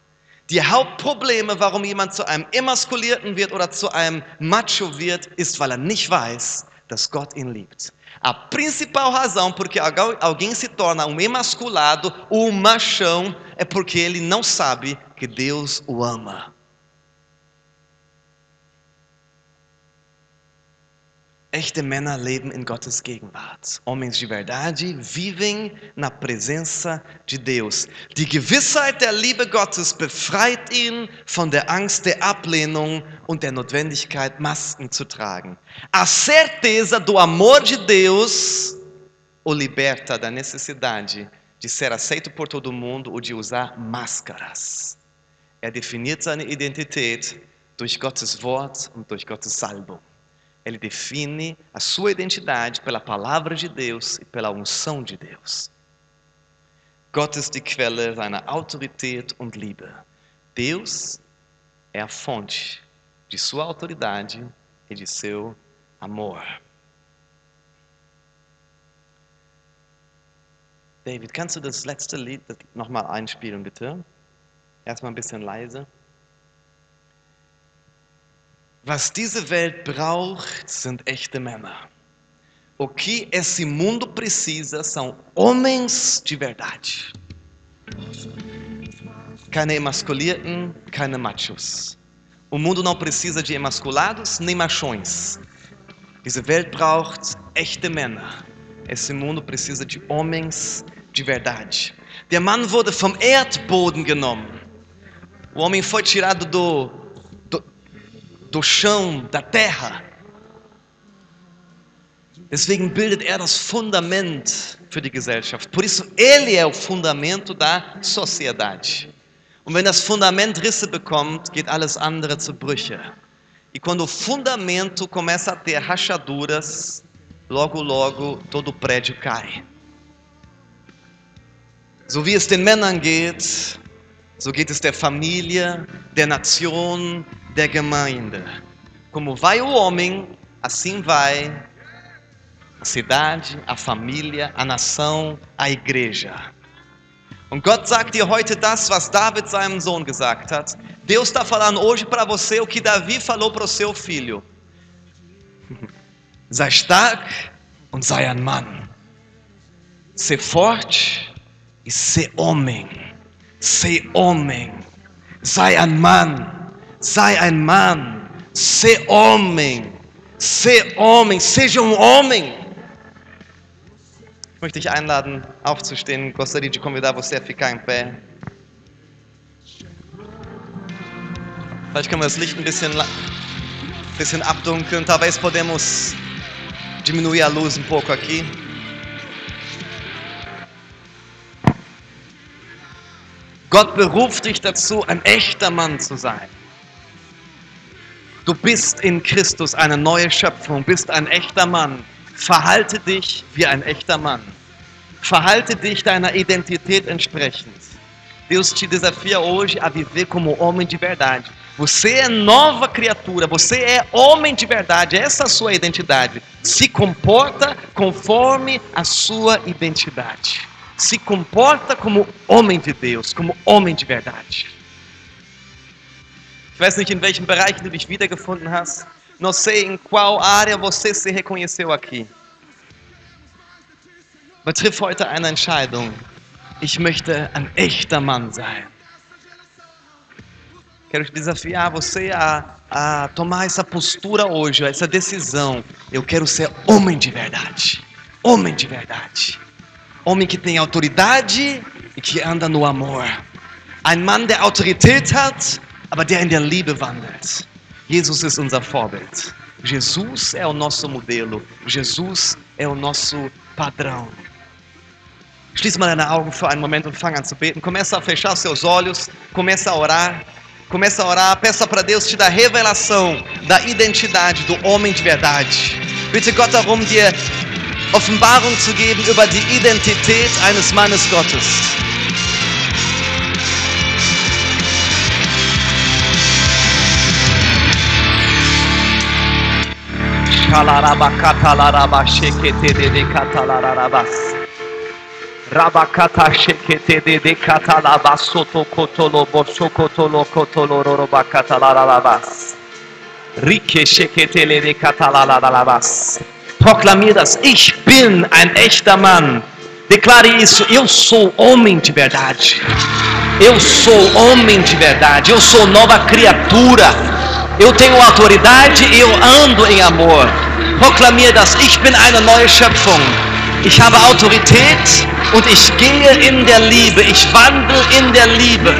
Die Hauptprobleme, warum jemand zu einem Emaskulierten wird oder zu einem Macho wird, ist, weil er nicht weiß, dass Gott ihn liebt. A principal razão porque alguém se torna um emasculado um machão é porque ele não sabe que Deus o ama. Echte Männer leben in Gottes Gegenwart. Homens de verdade vivem na presença de Deus. Die Gewissheit der Liebe Gottes befreit ihn von der Angst der Ablehnung und der Notwendigkeit, Masken zu tragen. A certeza do amor de Deus o liberta da necessidade de ser aceito por todo mundo ou de usar máscaras. Er definiert seine Identität durch Gottes Wort und durch Gottes Salbung. Ele define a sua identidade pela palavra de Deus e pela unção de Deus. Gott ist die Quelle seiner Autorität und Liebe. Deus é a fonte de sua autoridade e de seu amor. David, kannst du das letzte Lied nochmal einspielen, bitte? Erstmal ein bisschen leise. Was diese Welt braucht, sind echte Männer. O que esse mundo precisa são homens de verdade. Keine emasculierten, keine machos. O mundo não precisa de emasculados nem machões. Diese Welt braucht echte Männer. Esse mundo precisa de homens de verdade. Der Mann wurde vom Erdboden genommen. O homem foi tirado do do chão, da terra. Deswegen bildet er das Fundament für die Gesellschaft. Por isso, ele é o fundamento da sociedade. Und wenn das Fundament Risse bekommt, geht alles andere zu Brüche. E quando o fundamento começa a ter rachaduras, logo, logo todo o prédio cai. So wie es den Männern geht, so geht es der Familie, der Nation, der Gemeinde. Como vai o homem, assim vai a cidade, a família, a nação, a igreja. Und Gott sagt dir heute das, was David seinem Sohn gesagt hat. Deus está falando hoje para você o que Davi falou para o seu filho. Sei stark und sei ein Mann. Sei forte e sei homem. Sei homem. Sei ein Mann. Sei ein Mann, sei homem, sei homem, seja um homem. Ich möchte dich einladen, aufzustehen. Gostaria de convidar você a ficar em pé. Vielleicht können wir das Licht ein bisschen, bisschen abdunkeln. Talvez podemos diminuir a luz um pouco aqui. Gott beruft dich dazu, ein echter Mann zu sein. Du bist in Christus eine neue Schöpfung, bist ein echter Mann. Verhalte dich wie ein echter Mann. Verhalte dich deiner identität entsprechend. Deus te desafia hoje a viver como homem de verdade. Você é nova criatura, você é homem de verdade, essa é a sua identidade. Se comporta conforme a sua identidade. Se comporta como homem de Deus, como homem de verdade. Ich weiß nicht, in welchem Bereich du dich wiedergefunden hast. Não sei em qual área você se reconheceu aqui. Aber triff heute eine Entscheidung. Ich möchte ein echter Mann sein. Quero te desafiar você a, a tomar essa postura hoje, essa decisão. Eu quero ser homem de verdade. Homem de verdade. Homem que tem autoridade e que anda no amor. Ein Mann, der Autorität hat, aber der in der Liebe wandelt. Jesus ist unser Vorbild. Jesus é o nosso modelo. Jesus é o nosso padrão. Schließe mal deine Augen für einen Moment und fang an zu beten. Começa a fechar seus olhos, começa a orar. Começa a orar, peça para Deus te dar revelação da identidade do homem de verdade. Bitte Gott darum, dir Offenbarung zu geben über die Identität eines Mannes Gottes. Rabakata shekete de de katalaba soto kotolo boso kotolo kotolo roroba katalarabas. Rike sheketele de katalarabas. Proclame das, ich bin ein echter Mann. Declare isso, eu sou homem de verdade. Eu sou homem de verdade, eu sou nova criatura. Eu tenho autoridade e eu ando em amor. Proklamiere das, ich bin eine neue Schöpfung. Ich habe Autorität und ich gehe in der Liebe. Ich wandle in der Liebe.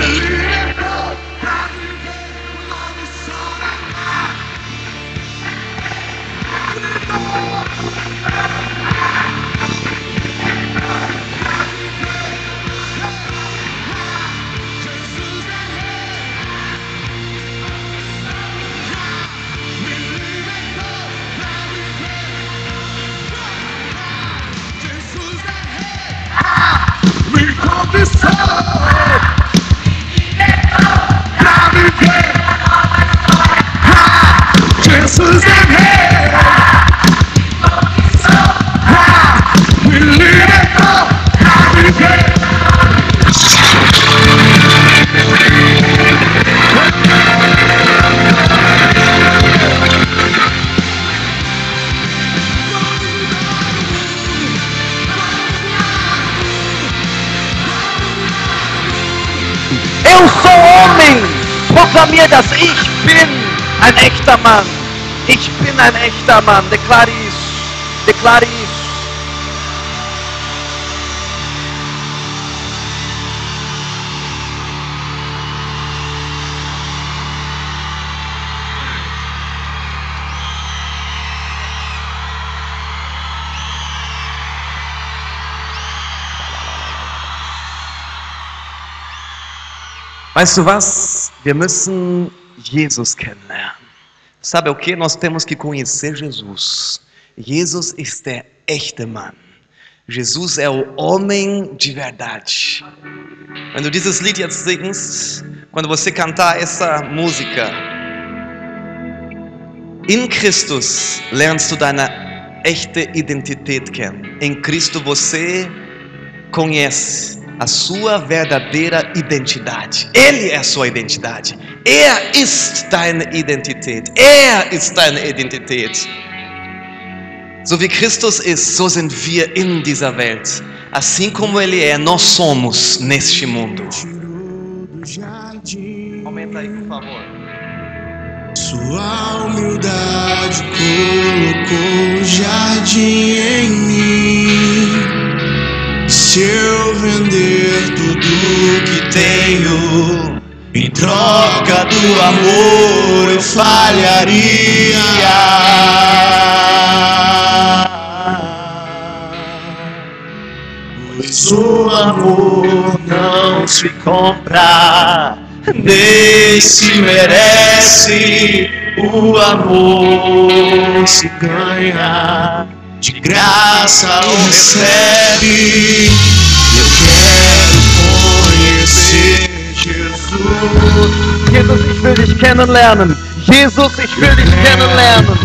Ein echter Mann. Ich bin ein echter Mann. Declare isso. Declare isso. Weißt du was? Wir müssen Jesus kennenlernen. Sabe o que? Nós temos que conhecer Jesus. Jesus ist der echte Mann. Jesus é o homem de verdade. Du dieses Lied jetzt singst, quando você cantar essa música, in Christus lernst du deine echte Identität kennen. Em Cristo você conhece a sua verdadeira identidade. Ele é a sua identidade. Er ist deine Identität. Er ist deine Identität. So wie Christus ist, so sind wir in dieser Welt. Assim como Ele é, nós somos neste mundo. Aumenta aí, por favor. Sua humildade colocou o jardim em mim. Se eu vender tudo que tenho, em troca do amor eu falharia. Pois o amor não se compra, nem se merece. O amor se ganha, de graça o recebe. Eu quero conhecer Jesus. Jesus, ich will dich kennenlernen. Jesus, ich will dich kennenlernen.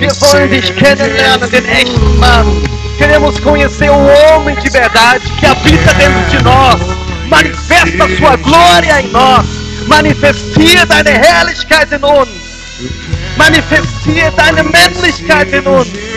Wir wollen dich kennenlernen, den echten Mann. Queremos conhecer o homem de verdade que habita dentro de nós. Manifesta a sua glória em nós. Manifestiere deine Herrlichkeit in uns. Manifestiere deine Männlichkeit in uns.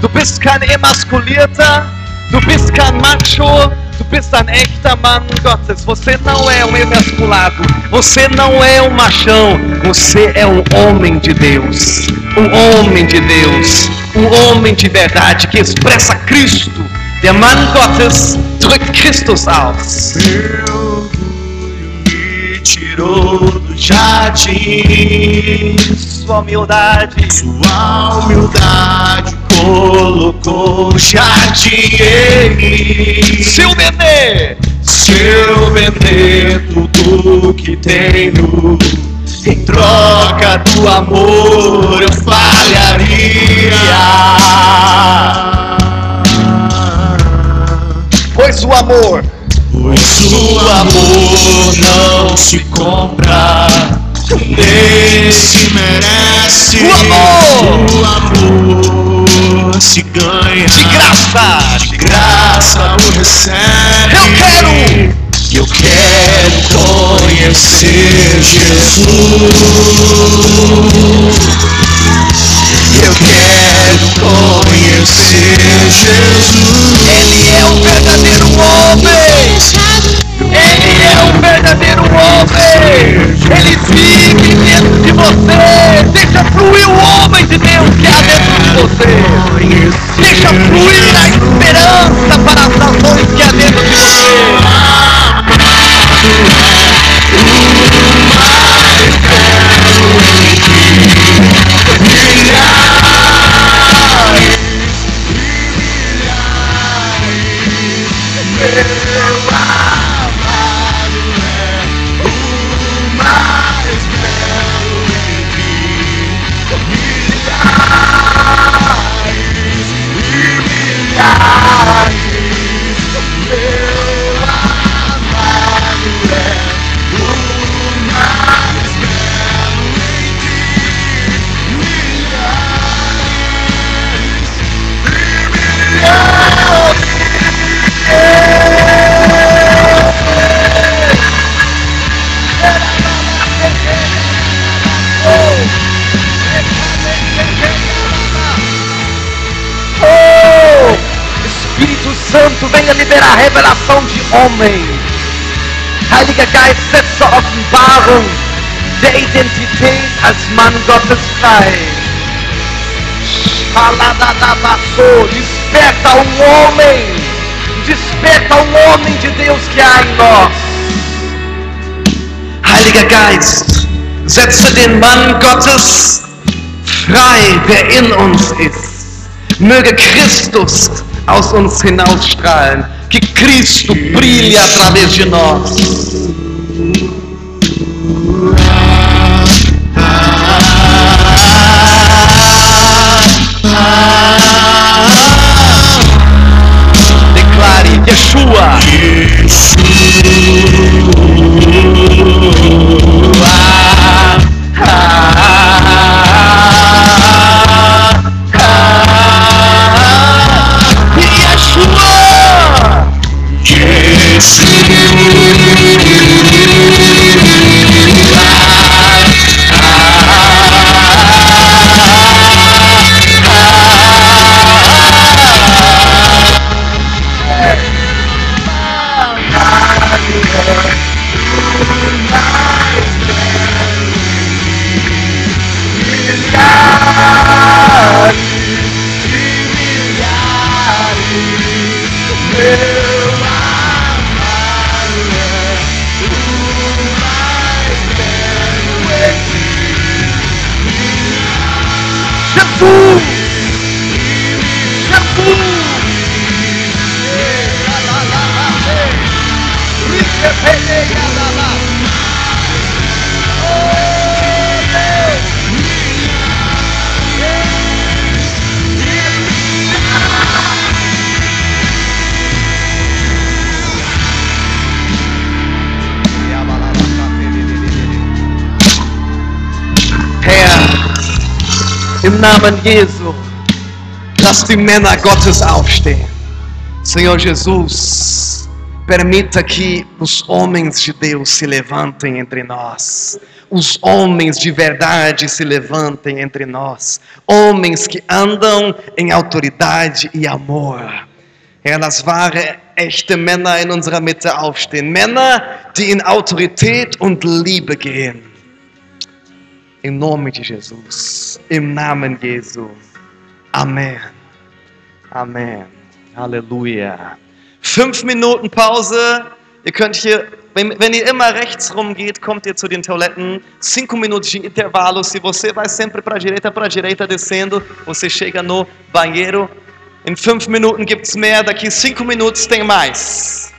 Du bist kein emasculierter, du bist kein Macho, tu bist ein echter Mann Gottes. Você não é um emasculado, você não é um machão, você é um homem de Deus. Um homem de Deus, um homem de verdade que expressa Cristo. Der Mann Gottes drückt Christus aus. Tirou do jardim. Sua humildade, Sua humildade colocou jardim em mim. se eu vender, Se eu vender tudo que tenho em troca do amor, eu falharia. pois o amor Pois o amor não se compra, nem se merece. O amor! o amor se ganha, de graça, de graça o recebe. Eu quero! eu quero conhecer Jesus. Eu quero conhecer Jesus. Ele é o verdadeiro homem. Ele é o verdadeiro homem. Ele vive dentro de você. Deixa fluir o homem de Deus que há dentro de você. Deixa fluir a esperança para as nações que há dentro de você. Revelação de homem. Heiliger Geist, setze Offenbarung der Identität als Mann Gottes frei. Desperta um homem, desperta um homem de Deus que há em nós. Heiliger Geist, setze den Mann Gottes frei, der in uns ist. Möge Christus aus uns hinausstrahlen. Que Cristo brilhe através de nós. Declare Yeshua. Namen Jesu, lass die Männer Gottes aufstehen. Senhor Jesus, permita que os homens de Deus se levantem entre nós. Os homens de verdade se levantem entre nós. Homens que andam em autoridade e amor. Herr, lass wahre, echte Männer in unserer Mitte aufstehen. Männer, die in Autorität und Liebe gehen. Em nome de Jesus. Im Namen Jesu. Amen. Amen. Halleluja. Fünf Minuten Pause. Ihr könnt hier, wenn, wenn ihr immer rechts rum geht, kommt ihr zu den Toiletten. Cinco minutos de intervalo. Se você vai sempre para a direita, para a direita descendo, você chega no banheiro. Em fünf Minuten gibt es mehr. Daqui cinco minutos tem mais.